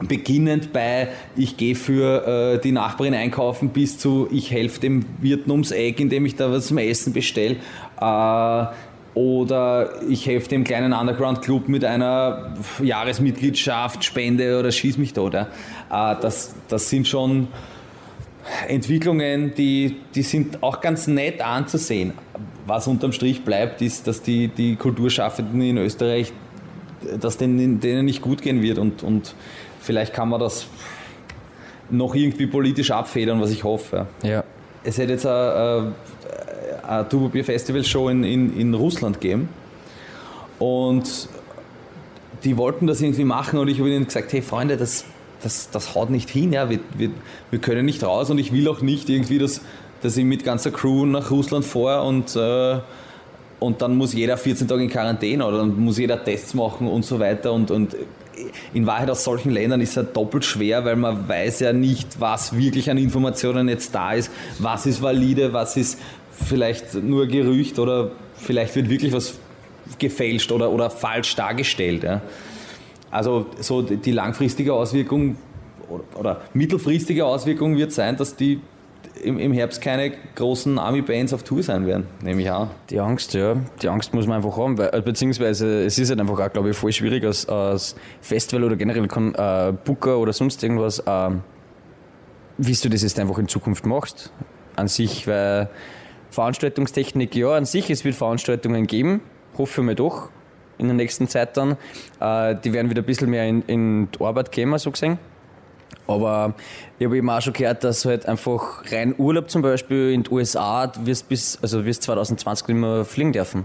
beginnend bei ich gehe für äh, die Nachbarin einkaufen bis zu ich helfe dem Wirten ums Eck, indem ich da was zum Essen bestelle. Äh, oder ich helfe dem kleinen Underground-Club mit einer Jahresmitgliedschaft, Spende oder schieß mich tot. Ja. Äh, das, das sind schon Entwicklungen, die, die sind auch ganz nett anzusehen. Was unterm Strich bleibt, ist, dass die, die Kulturschaffenden in Österreich, dass denen, denen nicht gut gehen wird und, und vielleicht kann man das noch irgendwie politisch abfedern, was ich hoffe. Ja. Es hätte jetzt eine, eine Tuba Festival Show in, in, in Russland gegeben und die wollten das irgendwie machen und ich habe ihnen gesagt, hey Freunde, das, das, das haut nicht hin, ja. wir, wir, wir können nicht raus und ich will auch nicht irgendwie, dass, dass ich mit ganzer Crew nach Russland fahre und, äh, und dann muss jeder 14 Tage in Quarantäne oder dann muss jeder Tests machen und so weiter und, und in Wahrheit aus solchen Ländern ist es doppelt schwer, weil man weiß ja nicht, was wirklich an Informationen jetzt da ist, was ist valide, was ist vielleicht nur Gerücht oder vielleicht wird wirklich was gefälscht oder, oder falsch dargestellt. Ja. Also so die langfristige Auswirkung oder mittelfristige Auswirkung wird sein, dass die im, im Herbst keine großen Army-Bands auf Tour sein werden, nehme ich an. Die Angst, ja. Die Angst muss man einfach haben, weil, äh, beziehungsweise es ist halt einfach auch, glaube ich, voll schwierig als, als Festival oder generell äh, Booker oder sonst irgendwas, ähm, wie du das jetzt einfach in Zukunft machst. An sich, weil Veranstaltungstechnik, ja, an sich, es wird Veranstaltungen geben, hoffe ich mal doch, in der nächsten Zeit dann. Äh, die werden wieder ein bisschen mehr in, in die Arbeit kommen, so gesehen. Aber ich habe eben auch schon gehört, dass halt einfach rein Urlaub zum Beispiel in den USA wirst bis, also wirst 2020 nicht mehr fliegen dürfen.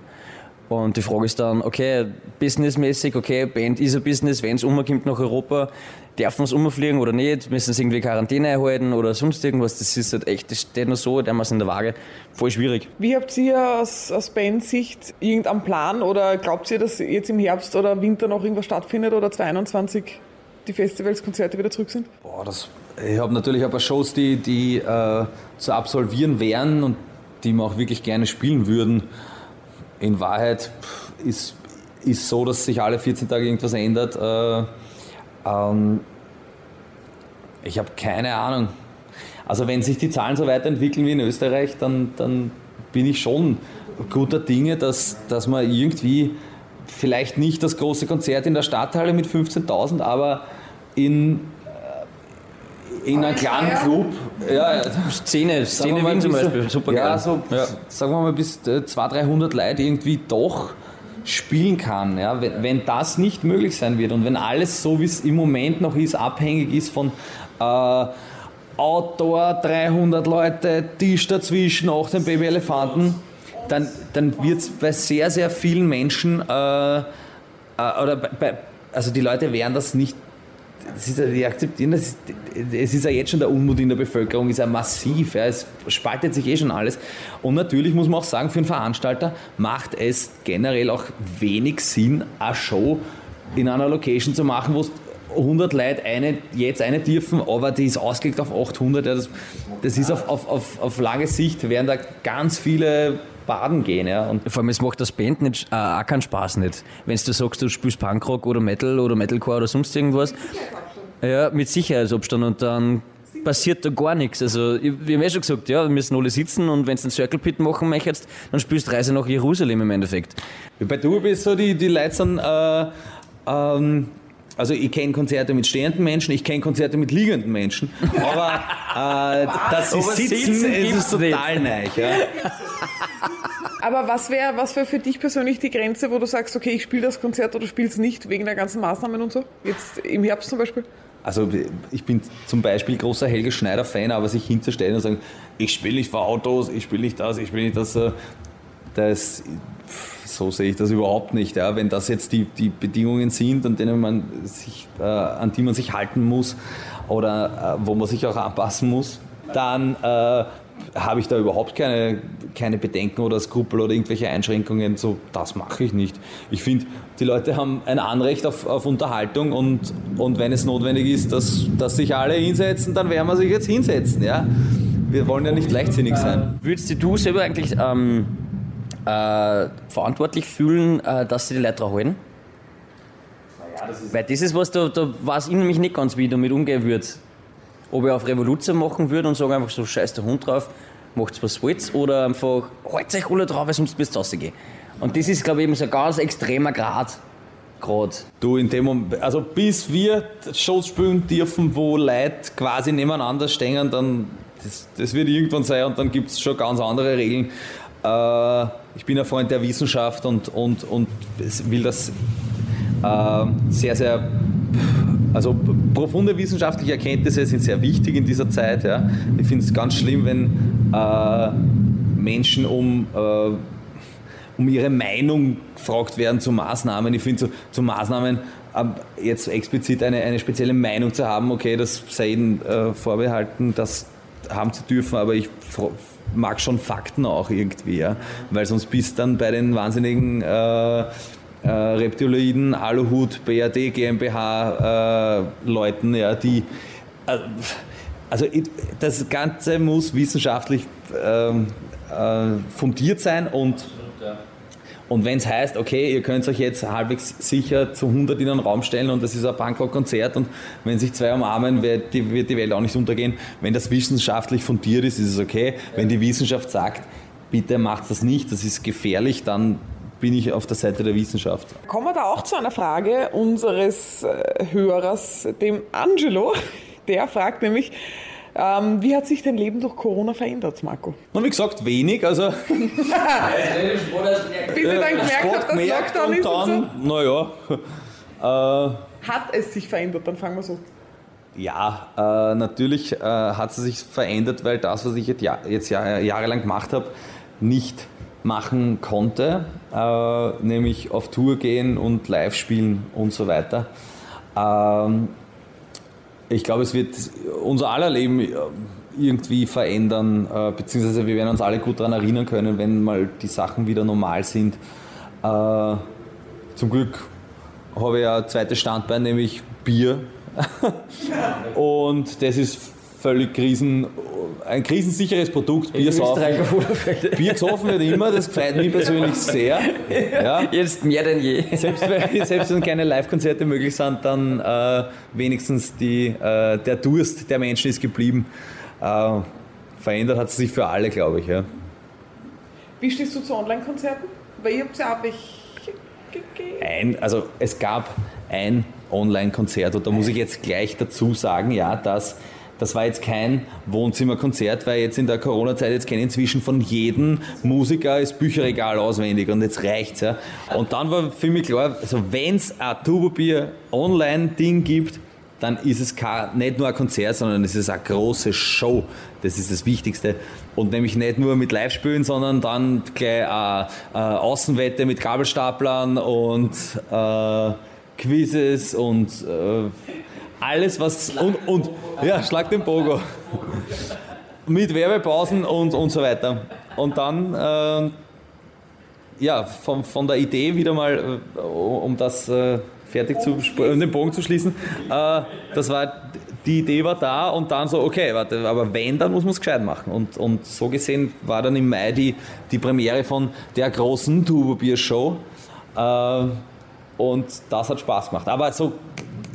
Und die Frage ist dann, okay, businessmäßig, okay, Band ist ein Business, wenn es umkommt nach Europa, dürfen wir es umfliegen oder nicht, müssen sie irgendwie Quarantäne erhalten oder sonst irgendwas. Das ist halt echt, das steht nur so, dermaßen in der Waage. Voll schwierig. Wie habt ihr aus, aus Bandsicht irgendeinen Plan oder glaubt ihr, dass jetzt im Herbst oder Winter noch irgendwas stattfindet oder 2021 die Festivals, Konzerte wieder zurück sind? Boah, das, ich habe natürlich ein paar Shows, die, die äh, zu absolvieren wären und die wir auch wirklich gerne spielen würden. In Wahrheit ist, ist so, dass sich alle 14 Tage irgendwas ändert. Äh, ähm, ich habe keine Ahnung. Also wenn sich die Zahlen so weiterentwickeln wie in Österreich, dann, dann bin ich schon guter Dinge, dass, dass man irgendwie vielleicht nicht das große Konzert in der Stadthalle mit 15.000, aber in, äh, in einem kleinen Club, ja, Szene, Szene Wien zum Beispiel, super Ja, geil. so, Ja. sagen wir mal, bis äh, 200, 300 Leute irgendwie doch spielen kann. Ja? Wenn, wenn das nicht möglich sein wird und wenn alles so, wie es im Moment noch ist, abhängig ist von äh, Outdoor, 300 Leute, Tisch dazwischen, 18 Babyelefanten, dann, dann wird es bei sehr, sehr vielen Menschen, äh, äh, oder bei, also die Leute werden das nicht das ist die akzeptieren das. Es ist ja jetzt schon der Unmut in der Bevölkerung, ist ja massiv. Ja, es spaltet sich eh schon alles. Und natürlich muss man auch sagen, für einen Veranstalter macht es generell auch wenig Sinn, eine Show in einer Location zu machen, wo es 100 Leute eine, jetzt eine dürfen, aber die ist ausgelegt auf 800. Ja, das, das ist auf, auf, auf, auf lange Sicht, werden da ganz viele baden gehen. Ja, und Vor allem, es macht das Band nicht, äh, auch keinen Spaß nicht. Wenn du sagst, du spielst Punkrock oder Metal oder Metalcore oder sonst irgendwas. Ja, mit Sicherheitsabstand und dann passiert da gar nichts. Also, ich- wir haben ja schon gesagt, ja, wir müssen alle sitzen und wenn du einen Circle Pit machen möchtest, dann spielst du Reise nach Jerusalem im Endeffekt. Bei Tour ist so, die, die Leute sind, äh, ähm, also ich kenne Konzerte mit stehenden Menschen, ich kenne Konzerte mit liegenden Menschen, aber äh, dass sie Aber sitzen, sitzen ist total neig. Ja. Aber was wäre was wär für dich persönlich die Grenze, wo du sagst, okay, ich spiele das Konzert oder spiele es nicht, wegen der ganzen Maßnahmen und so? Jetzt im Herbst zum Beispiel? Also ich bin zum Beispiel großer Helge Schneider-Fan, aber sich hinzustellen und sagen, ich spiele nicht vor Autos, ich spiele nicht das, ich spiele nicht das, äh, das so sehe ich das überhaupt nicht. Ja. Wenn das jetzt die, die Bedingungen sind, an, denen man sich, äh, an die man sich halten muss oder äh, wo man sich auch anpassen muss, dann äh, habe ich da überhaupt keine, keine Bedenken oder Skrupel oder irgendwelche Einschränkungen. So, das mache ich nicht. Ich finde, die Leute haben ein Anrecht auf, auf Unterhaltung und, und wenn es notwendig ist, dass, dass sich alle hinsetzen, dann werden wir sich jetzt hinsetzen. Ja? Wir wollen ja nicht leichtsinnig sein. Würdest du selber eigentlich ähm, äh, verantwortlich fühlen, äh, dass sie die Leute dran halten? Weil das ist was, da, da weiß ich nämlich nicht ganz, wie ich damit umgehen würde. Ob ich auf Revolution machen würde und sage einfach so, scheiß der Hund drauf, macht's was wollt, oder einfach, haltet euch alle drauf, weil sonst müsst ihr rausgehen. Und das ist, glaube ich, eben so ein ganz extremer Grad. Gerade. Du, in dem Moment, also bis wir Shows spielen dürfen, wo Leute quasi nebeneinander stehen, dann, das, das wird irgendwann sein und dann gibt es schon ganz andere Regeln. Äh, ich bin ein Freund der Wissenschaft und, und, und will das äh, sehr, sehr, also profunde wissenschaftliche Erkenntnisse sind sehr wichtig in dieser Zeit. Ja. Ich finde es ganz schlimm, wenn äh, Menschen um äh, um ihre Meinung gefragt werden zu Maßnahmen. Ich finde, zu, zu Maßnahmen ähm, jetzt explizit eine, eine spezielle Meinung zu haben, okay, das sei ihnen äh, vorbehalten, das haben zu dürfen, aber ich mag schon Fakten auch irgendwie, ja? weil sonst bist dann bei den wahnsinnigen äh, äh, Reptiloiden, Aluhut, BRD, GmbH äh, Leuten, ja, die äh, also das Ganze muss wissenschaftlich ähm, äh, fundiert sein und und wenn es heißt, okay, ihr könnt euch jetzt halbwegs sicher zu 100 in einen Raum stellen und das ist ein Punkrock-Konzert und wenn sich zwei umarmen, wird die, wird die Welt auch nicht untergehen. Wenn das wissenschaftlich fundiert ist, ist es okay. Wenn die Wissenschaft sagt, bitte macht das nicht, das ist gefährlich, dann bin ich auf der Seite der Wissenschaft. Kommen wir da auch zu einer Frage unseres äh, Hörers, dem Angelo. Der fragt nämlich, ähm, wie hat sich dein Leben durch Corona verändert, Marco? Und wie gesagt, wenig, also Bis ihr dann gemerkt habt, dass gemerkt Lockdown und ist und dann, naja, so. Hat es sich verändert? Dann fangen wir so. Ja, äh, natürlich äh, hat sie sich verändert, weil das, was ich jetzt, ja, jetzt Jahr, jahrelang gemacht habe, nicht machen konnte, äh, nämlich auf Tour gehen und live spielen und so weiter. Ähm, ich glaube, es wird unser aller Leben äh, irgendwie verändern, äh, beziehungsweise wir werden uns alle gut daran erinnern können, wenn mal die Sachen wieder normal sind. Äh, zum Glück habe ich ja ein zweites Standbein, nämlich Bier. Und das ist völlig krisen, ein krisensicheres Produkt. Bier, saufen. Bier gesoffen wird immer, das freut mich persönlich sehr. Ja. Jetzt mehr denn je. Selbst, wenn, selbst wenn keine Live-Konzerte möglich sind, dann äh, wenigstens die, äh, der Durst der Menschen ist geblieben. Äh, verändert hat es sich für alle, glaube ich. Ja. Wie stehst du zu Online-Konzerten? Weil ihr habt ja auch welche gegeben. ein, also es gab ein Online-Konzert und da muss ich jetzt gleich dazu sagen, ja, dass das war jetzt kein Wohnzimmerkonzert, weil jetzt in der Corona-Zeit, jetzt kenne ich inzwischen von jedem Musiker das Bücherregal auswendig und jetzt reicht's ja. Und dann war für mich klar, also wenn es ein Turbobier Online-Ding gibt, dann ist es kein, nicht nur ein Konzert, sondern es ist eine große Show. Das ist das Wichtigste. Und nämlich nicht nur mit Live-Spielen, sondern dann gleich eine, eine Außenwette mit Gabelstaplern und äh, Quizzes und äh, alles, was. Und, und ja, Schlag den Bogo. mit Werbepausen und, und so weiter. Und dann. Äh, ja, von, von der Idee wieder mal, äh, um das äh, fertig zu, um den Bogen zu schließen, äh, das war, die Idee war da und dann so, okay, warte, aber wenn, dann muss man es gescheit machen. Und, und so gesehen war dann im Mai die, die Premiere von der großen Turbo-Bier-Show äh, und das hat Spaß gemacht. Aber so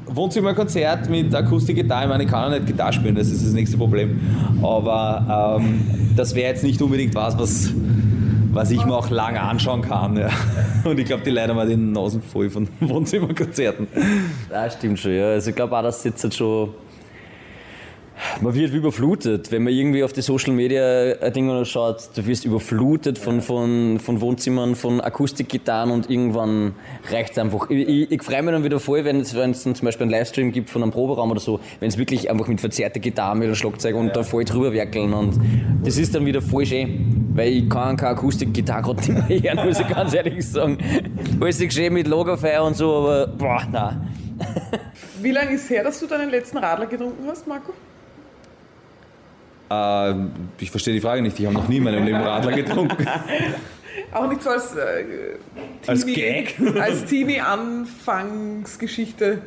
Wohnzimmerkonzert mit Akustikgitarre, ich meine, ich kann ja nicht Gitarre spielen, das ist das nächste Problem. Aber ähm, das wäre jetzt nicht unbedingt was, was was ich mir auch lange anschauen kann. Ja. Und ich glaube, die haben auch die Nasen voll von Wohnzimmerkonzerten. Ja, stimmt schon, ja. Also ich glaube auch, dass jetzt halt schon. Man wird überflutet, wenn man irgendwie auf die Social Media Dinge schaut, du wirst überflutet von, von, von Wohnzimmern, von Akustikgitarren und irgendwann reicht es einfach. Ich, ich, ich freue mich dann wieder voll, wenn es, dann zum Beispiel einen Livestream gibt von einem Proberaum oder so, wenn es wirklich einfach mit verzerrter Gitarre mit einem Schlagzeug und da voll drüber werkeln und das ist dann wieder voll schön. Weil ich kann keine Akustikgitarre gerade nicht mehr hören, muss ich ganz ehrlich sagen. Alles geschehen mit Lagerfeuer und so, aber boah, nein. Wie lange ist her, dass du deinen letzten Radler getrunken hast, Marco? Äh, ich verstehe die Frage nicht. Ich habe noch nie in meinem Leben Radler getrunken. Auch nicht so als, äh, Als Teenie- Gag? Als Teenie-Anfangsgeschichte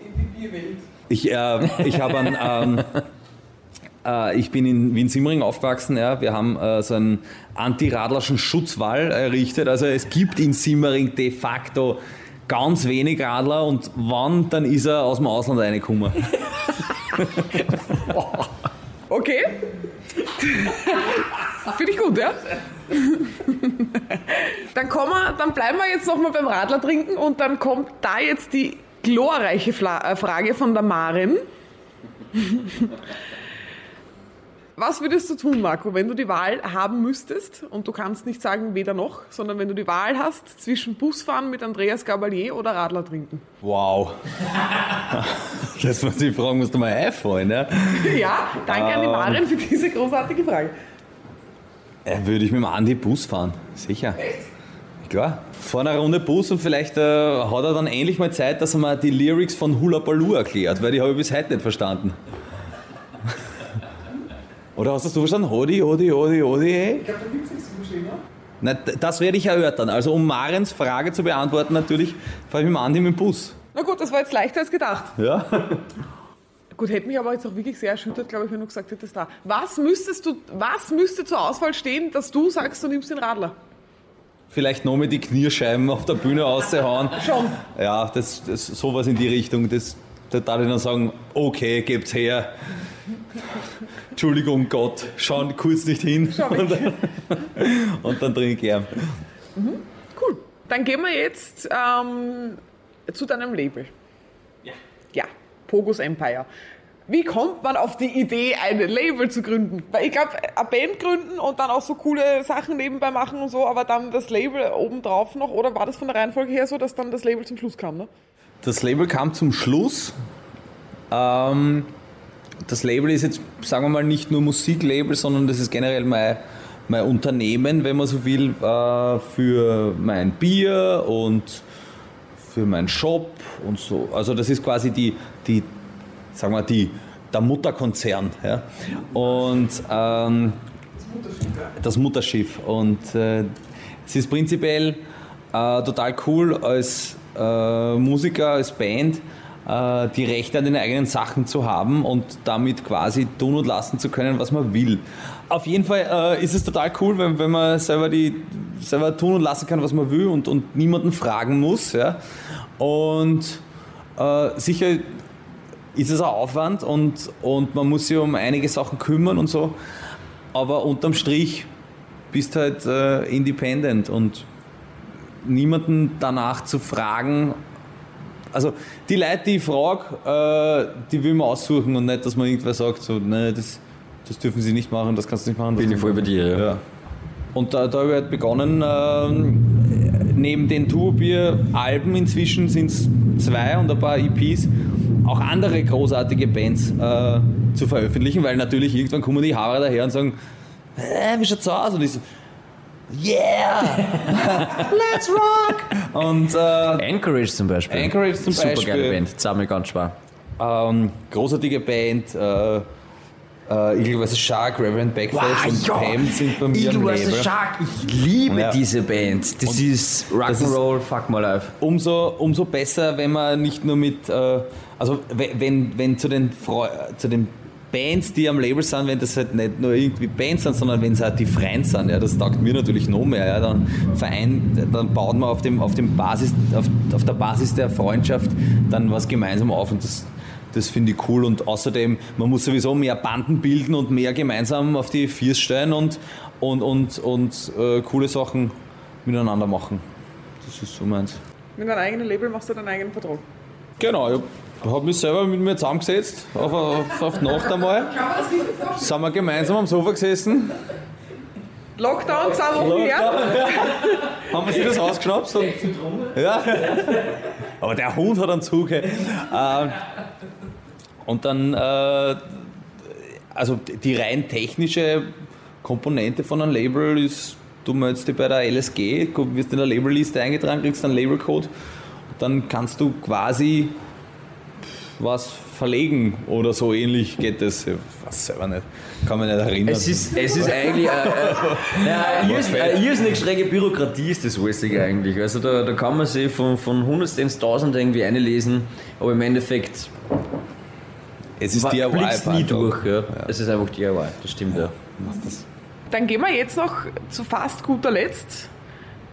in die Bierwelt. Ich, äh, ich habe einen, ähm, äh, ich bin in Wien-Simmering aufgewachsen. Ja. Wir haben äh, so einen antiradlerschen Schutzwall errichtet. Also es gibt in Simmering de facto ganz wenig Radler und wann, dann ist er aus dem Ausland reingekommen. Okay. Finde ich gut, ja? dann, kommen wir, dann bleiben wir jetzt nochmal beim Radler trinken und dann kommt da jetzt die glorreiche äh, Frage von der Marin. Was würdest du tun, Marco, wenn du die Wahl haben müsstest und du kannst nicht sagen weder noch, sondern wenn du die Wahl hast zwischen Busfahren mit Andreas Gabalier oder Radler trinken? Wow. Das muss ich fragen, musst du mal einfallen. Ja? Ja, danke an die Marin für diese großartige Frage. Äh, würde ich mit dem Andi Bus fahren. Sicher. Klar. Vor einer Runde Bus und vielleicht äh, hat er dann endlich mal Zeit, dass er mal die Lyrics von Hula Baloo erklärt, weil die habe ich bis heute nicht verstanden. Oder hast das du verstanden? Hodi, Hodi, Hodi, Hodi, hey? Ich glaube, da gibt es nichts zu verstehen, ne? Na, das werde ich erörtern. Also um Marens Frage zu beantworten, natürlich fahre ich mit dem Andi mit dem Bus. Na gut, das war jetzt leichter als gedacht. Ja? Gut, hätte mich aber jetzt auch wirklich sehr erschüttert, glaube ich, wenn du gesagt hättest da. Was müsstest du, was müsste zur Auswahl stehen, dass du sagst, du nimmst den Radler? Vielleicht noch mit die Knierscheiben auf der Bühne auszuhauen. Schon. Ja, das, das, sowas in die Richtung. Das, da darf ich dann sagen, okay, gebt's her. Entschuldigung Gott, schauen kurz nicht hin. Und dann, und dann trinke ich gern. Cool. Dann gehen wir jetzt ähm, zu deinem Label. Ja. Ja, Pogus Empire. Wie kommt man auf die Idee, ein Label zu gründen? Weil ich glaube, eine Band gründen und dann auch so coole Sachen nebenbei machen und so, aber dann das Label obendrauf noch, oder war das von der Reihenfolge her so, dass dann das Label zum Schluss kam, ne? Das Label kam zum Schluss. Ähm, das Label ist jetzt, sagen wir mal, nicht nur Musiklabel, sondern das ist generell mein, mein Unternehmen, wenn man so will, äh, für mein Bier und für meinen Shop und so. Also das ist quasi die, die sagen wir, die, der Mutterkonzern. Ja? Und ähm, das Mutterschiff. Und äh, es ist prinzipiell äh, total cool als äh, Musiker, als Band die Rechte an den eigenen Sachen zu haben und damit quasi tun und lassen zu können, was man will. Auf jeden Fall äh, ist es total cool, wenn, wenn man selber, die, selber tun und lassen kann, was man will und, und niemanden fragen muss. Ja? Und äh, sicher ist es ein Aufwand und, und man muss sich um einige Sachen kümmern und so. Aber unterm Strich bist halt äh, independent und niemanden danach zu fragen. Also die Leute, die ich frage, äh, die will man aussuchen und nicht, dass man irgendwer sagt, so, nee, das, das dürfen sie nicht machen, das kannst du nicht machen. Bin ich voll bei dir, ja. ja. Und da, da habe ich halt begonnen, ähm, neben den Tourbier-Alben inzwischen sind es zwei und ein paar EPs, auch andere großartige Bands äh, zu veröffentlichen, weil natürlich irgendwann kommen die Haare daher und sagen, äh, wie schaut's aus? Und ich so, yeah, let's rock! Und äh, Anchorage zum Beispiel. Anchorage zum Super Beispiel. geile Band, zahlt mir ganz schwer. ähm, großartige Band, äh, äh, Eagle vs. Shark, Reverend Backflash und Pam sind bei mir im Label. Shark, ich liebe Ja. diese Band. Das ist Rock'n'Roll, fuck my life. umso, umso besser, wenn man nicht nur mit, äh, also we- wenn, wenn zu den, Freu zu den Bands, die am Label sind, wenn das halt nicht nur irgendwie Bands sind, sondern wenn es halt die Freien sind, ja, das taugt mir natürlich noch mehr. Ja, dann Verein, dann baut man auf, dem, auf, dem Basis, auf, auf der Basis der Freundschaft dann was gemeinsam auf und das, das finde ich cool und außerdem, man muss sowieso mehr Banden bilden und mehr gemeinsam auf die Viers stellen und, und, und, und äh, coole Sachen miteinander machen. Das ist so meins. Mit deinem eigenen Label machst du deinen eigenen Vertrag. Genau, ich habe mich selber mit mir zusammengesetzt, auf, auf, auf die Nacht einmal. Sind wir gemeinsam am Sofa gesessen, Lockdown, zwei Wochen her. haben wir sich das ausgeschnappt und. Ja. Aber der Hund hat einen Zug. Hey. Ähm, und dann, äh, also die rein technische Komponente von einem Label ist, du meldest dich bei der LSG, wirst in der Labelliste eingetragen, kriegst einen Labelcode, dann kannst du quasi was verlegen oder so ähnlich geht das. Ich weiß selber nicht, kann mich nicht erinnern. Es ist, es ist eigentlich äh, äh, ja, eine irrs- eine irrsinnig schräge Bürokratie ist das alles eigentlich. Also da, da kann man sich von, von Hundertsten ins Tausend irgendwie einlesen, aber im Endeffekt es ist DIY. blickst nie einfach. durch. Ja. Es ist einfach DIY, das stimmt ja. Dann gehen wir jetzt noch zu fast guter Letzt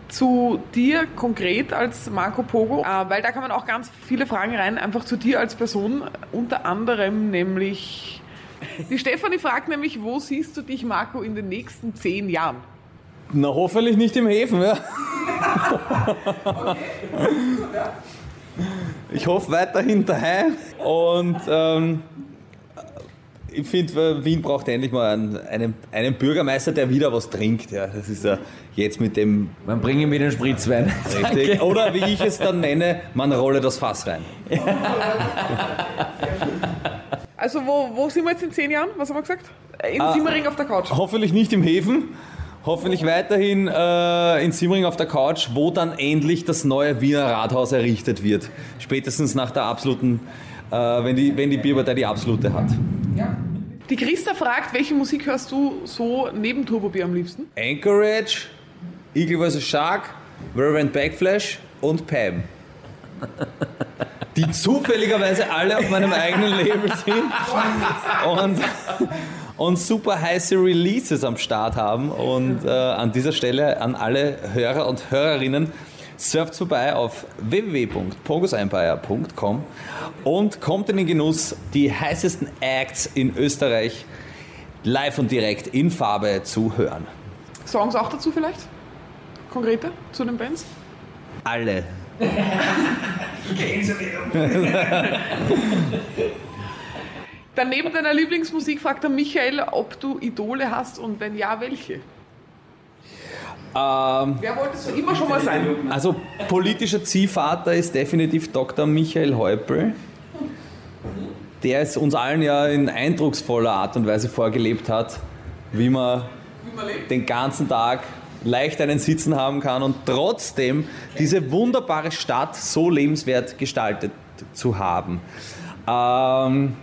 zu dir konkret als Marco Pogo, äh, weil da kann man auch ganz viele Fragen rein, einfach zu dir als Person, unter anderem nämlich, die Stefanie fragt nämlich, wo siehst du dich, Marco, in den nächsten zehn Jahren? Na, hoffentlich nicht im Häfen, ja. Ich hoffe weiterhin daheim. Und ähm, ich finde, Wien braucht endlich mal einen, einen, einen Bürgermeister, der wieder was trinkt. Ja. Das ist ja jetzt mit dem Man bringe mir den Spritzwein. richtig. Oder wie ich es dann nenne, man rolle das Fass rein. Also wo, wo sind wir jetzt in zehn Jahren? Was haben wir gesagt? Äh, In Simmering auf der Couch. Hoffentlich nicht im Häfen. Hoffentlich weiterhin äh, in Simmering auf der Couch, wo dann endlich das neue Wiener Rathaus errichtet wird. Spätestens nach der absoluten, äh, wenn, die, wenn die Bierpartei die absolute hat. Die Christa fragt, welche Musik hörst du so neben Turbo Bier am liebsten? Anchorage, Eagle vs. Shark, Reverend Backflash und Pam. Die zufälligerweise alle auf meinem eigenen Label sind und, und super heiße Releases am Start haben. Und äh, an dieser Stelle an alle Hörer und Hörerinnen, surft vorbei auf www.pogosempire.com und kommt in den Genuss, die heißesten Acts in Österreich live und direkt in Farbe zu hören. Songs auch dazu vielleicht? Konkrete zu den Bands? Alle. Dann neben deiner Lieblingsmusik fragt der Michael, ob du Idole hast und wenn ja, welche? Ähm, Wer wolltest du immer schon mal sein? also politischer Ziehvater ist definitiv Dr. Michael Häupl. Der es uns allen ja in eindrucksvoller Art und Weise vorgelebt hat, wie man den ganzen Tag leicht einen Sitzen haben kann und trotzdem diese wunderbare Stadt so lebenswert gestaltet zu haben. Ähm,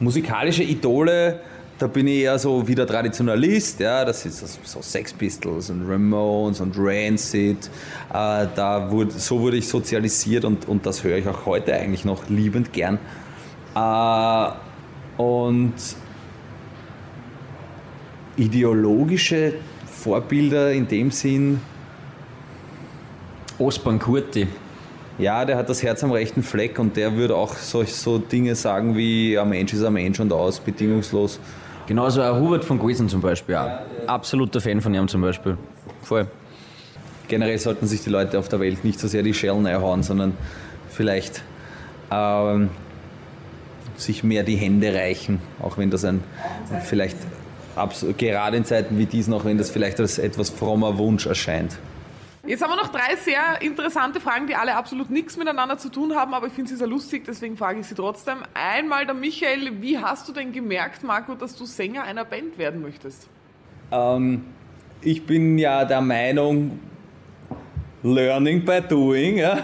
musikalische Idole, da bin ich eher so wieder Traditionalist, ja, das ist so- Sex Pistols und Ramones und Rancid, äh, da wurde, so wurde ich sozialisiert und, und das höre ich auch heute eigentlich noch liebend gern. Äh, und ideologische Vorbilder in dem Sinn, Osman Kurti. ja, der hat das Herz am rechten Fleck und der würde auch solch so Dinge sagen wie ein Mensch ist ein Mensch und aus, bedingungslos. Genauso auch Hubert von Guisen zum Beispiel auch. Absoluter Fan von ihm zum Beispiel. Voll. Generell sollten sich die Leute auf der Welt nicht so sehr die Schellen einhauen, sondern vielleicht ähm, sich mehr die Hände reichen, auch wenn das ein vielleicht gerade in Zeiten wie diesen, auch wenn das vielleicht als etwas frommer Wunsch erscheint. Jetzt haben wir noch drei sehr interessante Fragen, die alle absolut nichts miteinander zu tun haben, aber ich finde sie sehr lustig, deswegen frage ich sie trotzdem. Einmal der Michael, wie hast du denn gemerkt, Marco, dass du Sänger einer Band werden möchtest? Ähm, ich bin ja der Meinung, learning by doing. Ja?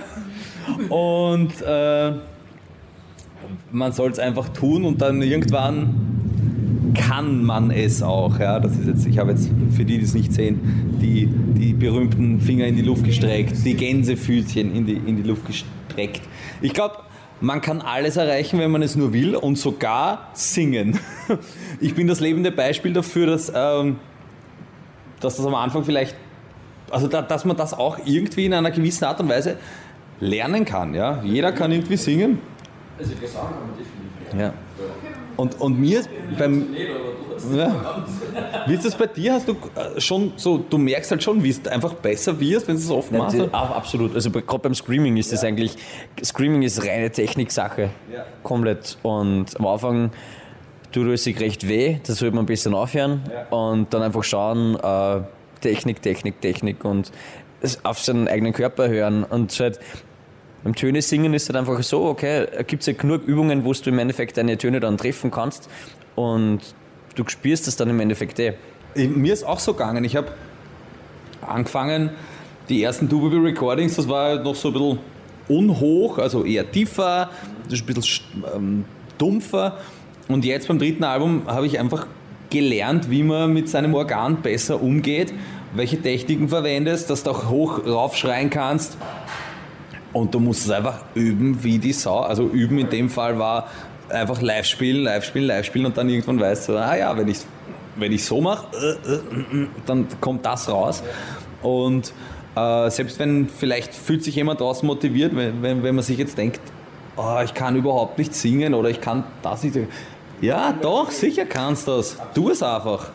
Und äh, man soll es einfach tun und dann irgendwann kann man es auch. Ja? Das ist jetzt, ich habe jetzt für die, die es nicht sehen, die, die berühmten Finger in die Luft gestreckt, die Gänsefüßchen in die, in die Luft gestreckt. Ich glaube, man kann alles erreichen, wenn man es nur will und sogar singen. Ich bin das lebende Beispiel dafür, dass ähm, dass das am Anfang vielleicht, also da, dass man das auch irgendwie in einer gewissen Art und Weise lernen kann. Ja? Jeder kann irgendwie singen. Also Gesang kann man definitiv. Ja. Und, und mir beim. Ja. Wie ist das bei dir? Hast du äh, schon so, du merkst halt schon, wie es einfach besser wirst, wenn du es oft machst? Ja, ab- absolut. Also gerade beim Screaming ist das eigentlich, Screaming ist reine Techniksache. Ja. Komplett. Und am Anfang tut es sich recht weh, da sollte man ein bisschen aufhören und dann einfach schauen, äh, Technik, Technik, Technik und es auf seinen eigenen Körper hören und halt beim Töne singen ist halt einfach so, okay, gibt es ja genug Übungen, wo du im Endeffekt deine Töne dann treffen kannst und du spürst das dann im Endeffekt eh. Mir ist auch so gegangen. Ich habe angefangen, die ersten Dububi Recordings, das war noch so ein bisschen unhoch, also eher tiefer, ein bisschen sch- ähm, dumpfer. Und jetzt beim dritten Album habe ich einfach gelernt, wie man mit seinem Organ besser umgeht, welche Techniken verwendest, dass du auch hoch raufschreien kannst. Und du musst es einfach üben wie die Sau. Also üben in dem Fall war einfach live spielen, live spielen, live spielen und dann irgendwann weißt du, ah ja, wenn ich wenn ich so mache, äh, äh, mm, mm, dann kommt das raus. Und äh, selbst wenn vielleicht fühlt sich jemand draußen motiviert, wenn, wenn, wenn man sich jetzt denkt, oh, ich kann überhaupt nicht singen oder ich kann das nicht. Ja, doch, sicher kannst du das. Tu es einfach.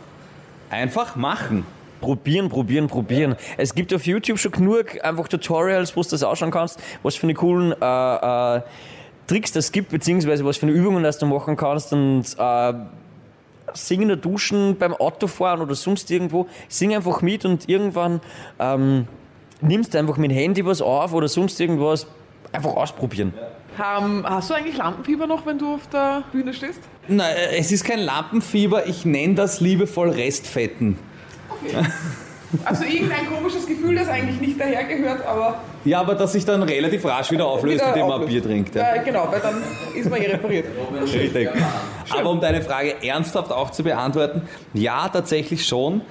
Einfach machen. Probieren, probieren, probieren. Es gibt auf YouTube schon genug einfach Tutorials, wo du das ausschauen kannst, was für eine coolen äh, äh, Tricks das gibt, beziehungsweise was für eine Übungen das du machen kannst und äh, singen oder duschen beim Autofahren oder sonst irgendwo. Sing einfach mit und irgendwann ähm, nimmst du einfach mit dem Handy was auf oder sonst irgendwas. Einfach ausprobieren. Ähm, hast du eigentlich Lampenfieber noch, wenn du auf der Bühne stehst? Nein, es ist kein Lampenfieber, ich nenne das liebevoll Restfetten. Also irgendein komisches Gefühl, das eigentlich nicht dahergehört, aber Ja, aber dass sich dann relativ rasch wieder auflöst, wieder indem man auflöst. Bier trinkt. Ja. Äh, genau, weil dann ist man eh repariert. Richtig. Aber um deine Frage ernsthaft auch zu beantworten, ja, tatsächlich schon.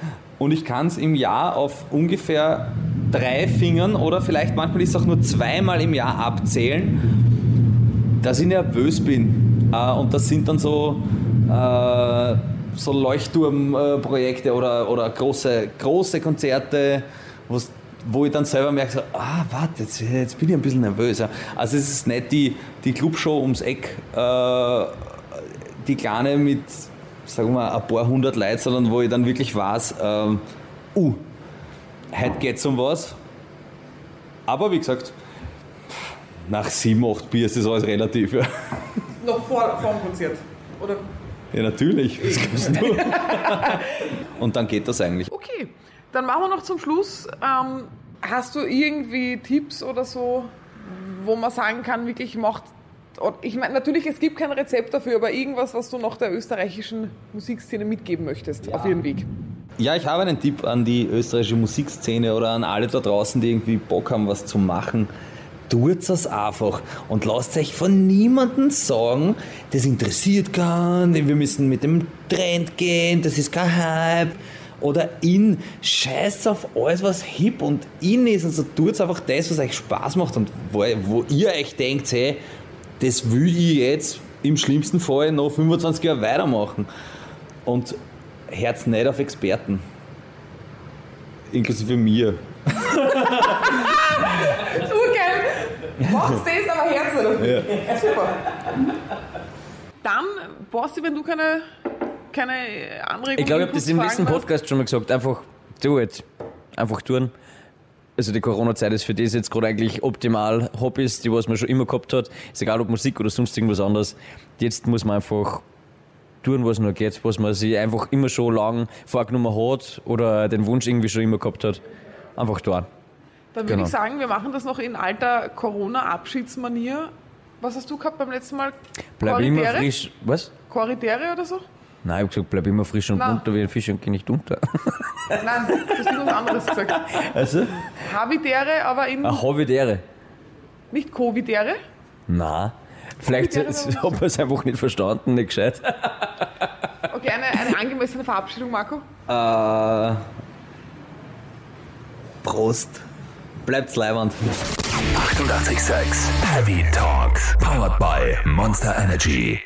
Und ich kann es im Jahr auf ungefähr drei Fingern oder vielleicht manchmal ist es auch nur zweimal im Jahr abzählen, dass ich nervös bin. Äh, Und das sind dann so, äh, so Leuchtturmprojekte oder, oder große, große Konzerte, wo ich dann selber merke, so, ah, warte, jetzt, jetzt bin ich ein bisschen nervös. ja. Also es ist nicht die, die Clubshow ums Eck, äh, die kleine mit, sagen wir mal, ein paar hundert Leuten, sondern wo ich dann wirklich weiß, ähm, uh, heute geht's um was. Aber wie gesagt, nach sieben, acht Bier ist das alles relativ. Ja, Noch vor, vor dem Konzert. Oder? Ja natürlich. Was glaubst du? Und dann geht das eigentlich. Okay, dann machen wir noch zum Schluss. Ähm, hast du irgendwie Tipps oder so, wo man sagen kann, wirklich macht. Ich meine, natürlich, es gibt kein Rezept dafür, aber irgendwas, was du noch der österreichischen Musikszene mitgeben möchtest auf ihren Weg. Ja, ich habe einen Tipp an die österreichische Musikszene oder an alle da draußen, die irgendwie Bock haben, was zu machen. Tut das einfach und lasst euch von niemandem sagen, das interessiert keinen, wir müssen mit dem Trend gehen, das ist kein Hype. Oder in, scheiß auf alles, was hip und in ist. Also tut einfach das, was euch Spaß macht und wo, wo ihr euch denkt, hey, das will ich jetzt im schlimmsten Fall noch 25 Jahre weitermachen. Und Herz nicht auf Experten. Inklusive mir. Urgeil! Macht's das, aber Herz nicht dafür. Super. Dann, Basti, wenn du keine, keine Anregung Ich glaube, ich habe das im letzten. Podcast schon mal gesagt. Einfach do it. Einfach tun. Also die Corona-Zeit ist für das jetzt gerade eigentlich optimal. Hobbys, die was man schon immer gehabt hat, ist egal ob Musik oder sonst irgendwas anderes. Jetzt muss man einfach tun, was nur geht, was man sich einfach immer schon lang vorgenommen hat oder den Wunsch irgendwie schon immer gehabt hat. Einfach tun. Dann würde Genau. ich sagen, wir machen das noch in alter Corona-Abschiedsmanier. Was hast du gehabt beim letzten Mal? Bleib immer Korridere? frisch. Was? Korridere oder so? Nein, ich hab gesagt, bleib immer frisch und Nein. munter wie ein Fisch und geh nicht unter. Nein, du hast irgendwas anderes gesagt. Also? Habitäre, aber in Hobbidere. nicht Covidere. Nein. Vielleicht hat man es einfach nicht verstanden, nicht gescheit. Okay, eine, eine angemessene Verabschiedung, Marco. Äh, Prost. Bleibt's leiwand. 886 Heavy Talks. Powered by Monster Energy.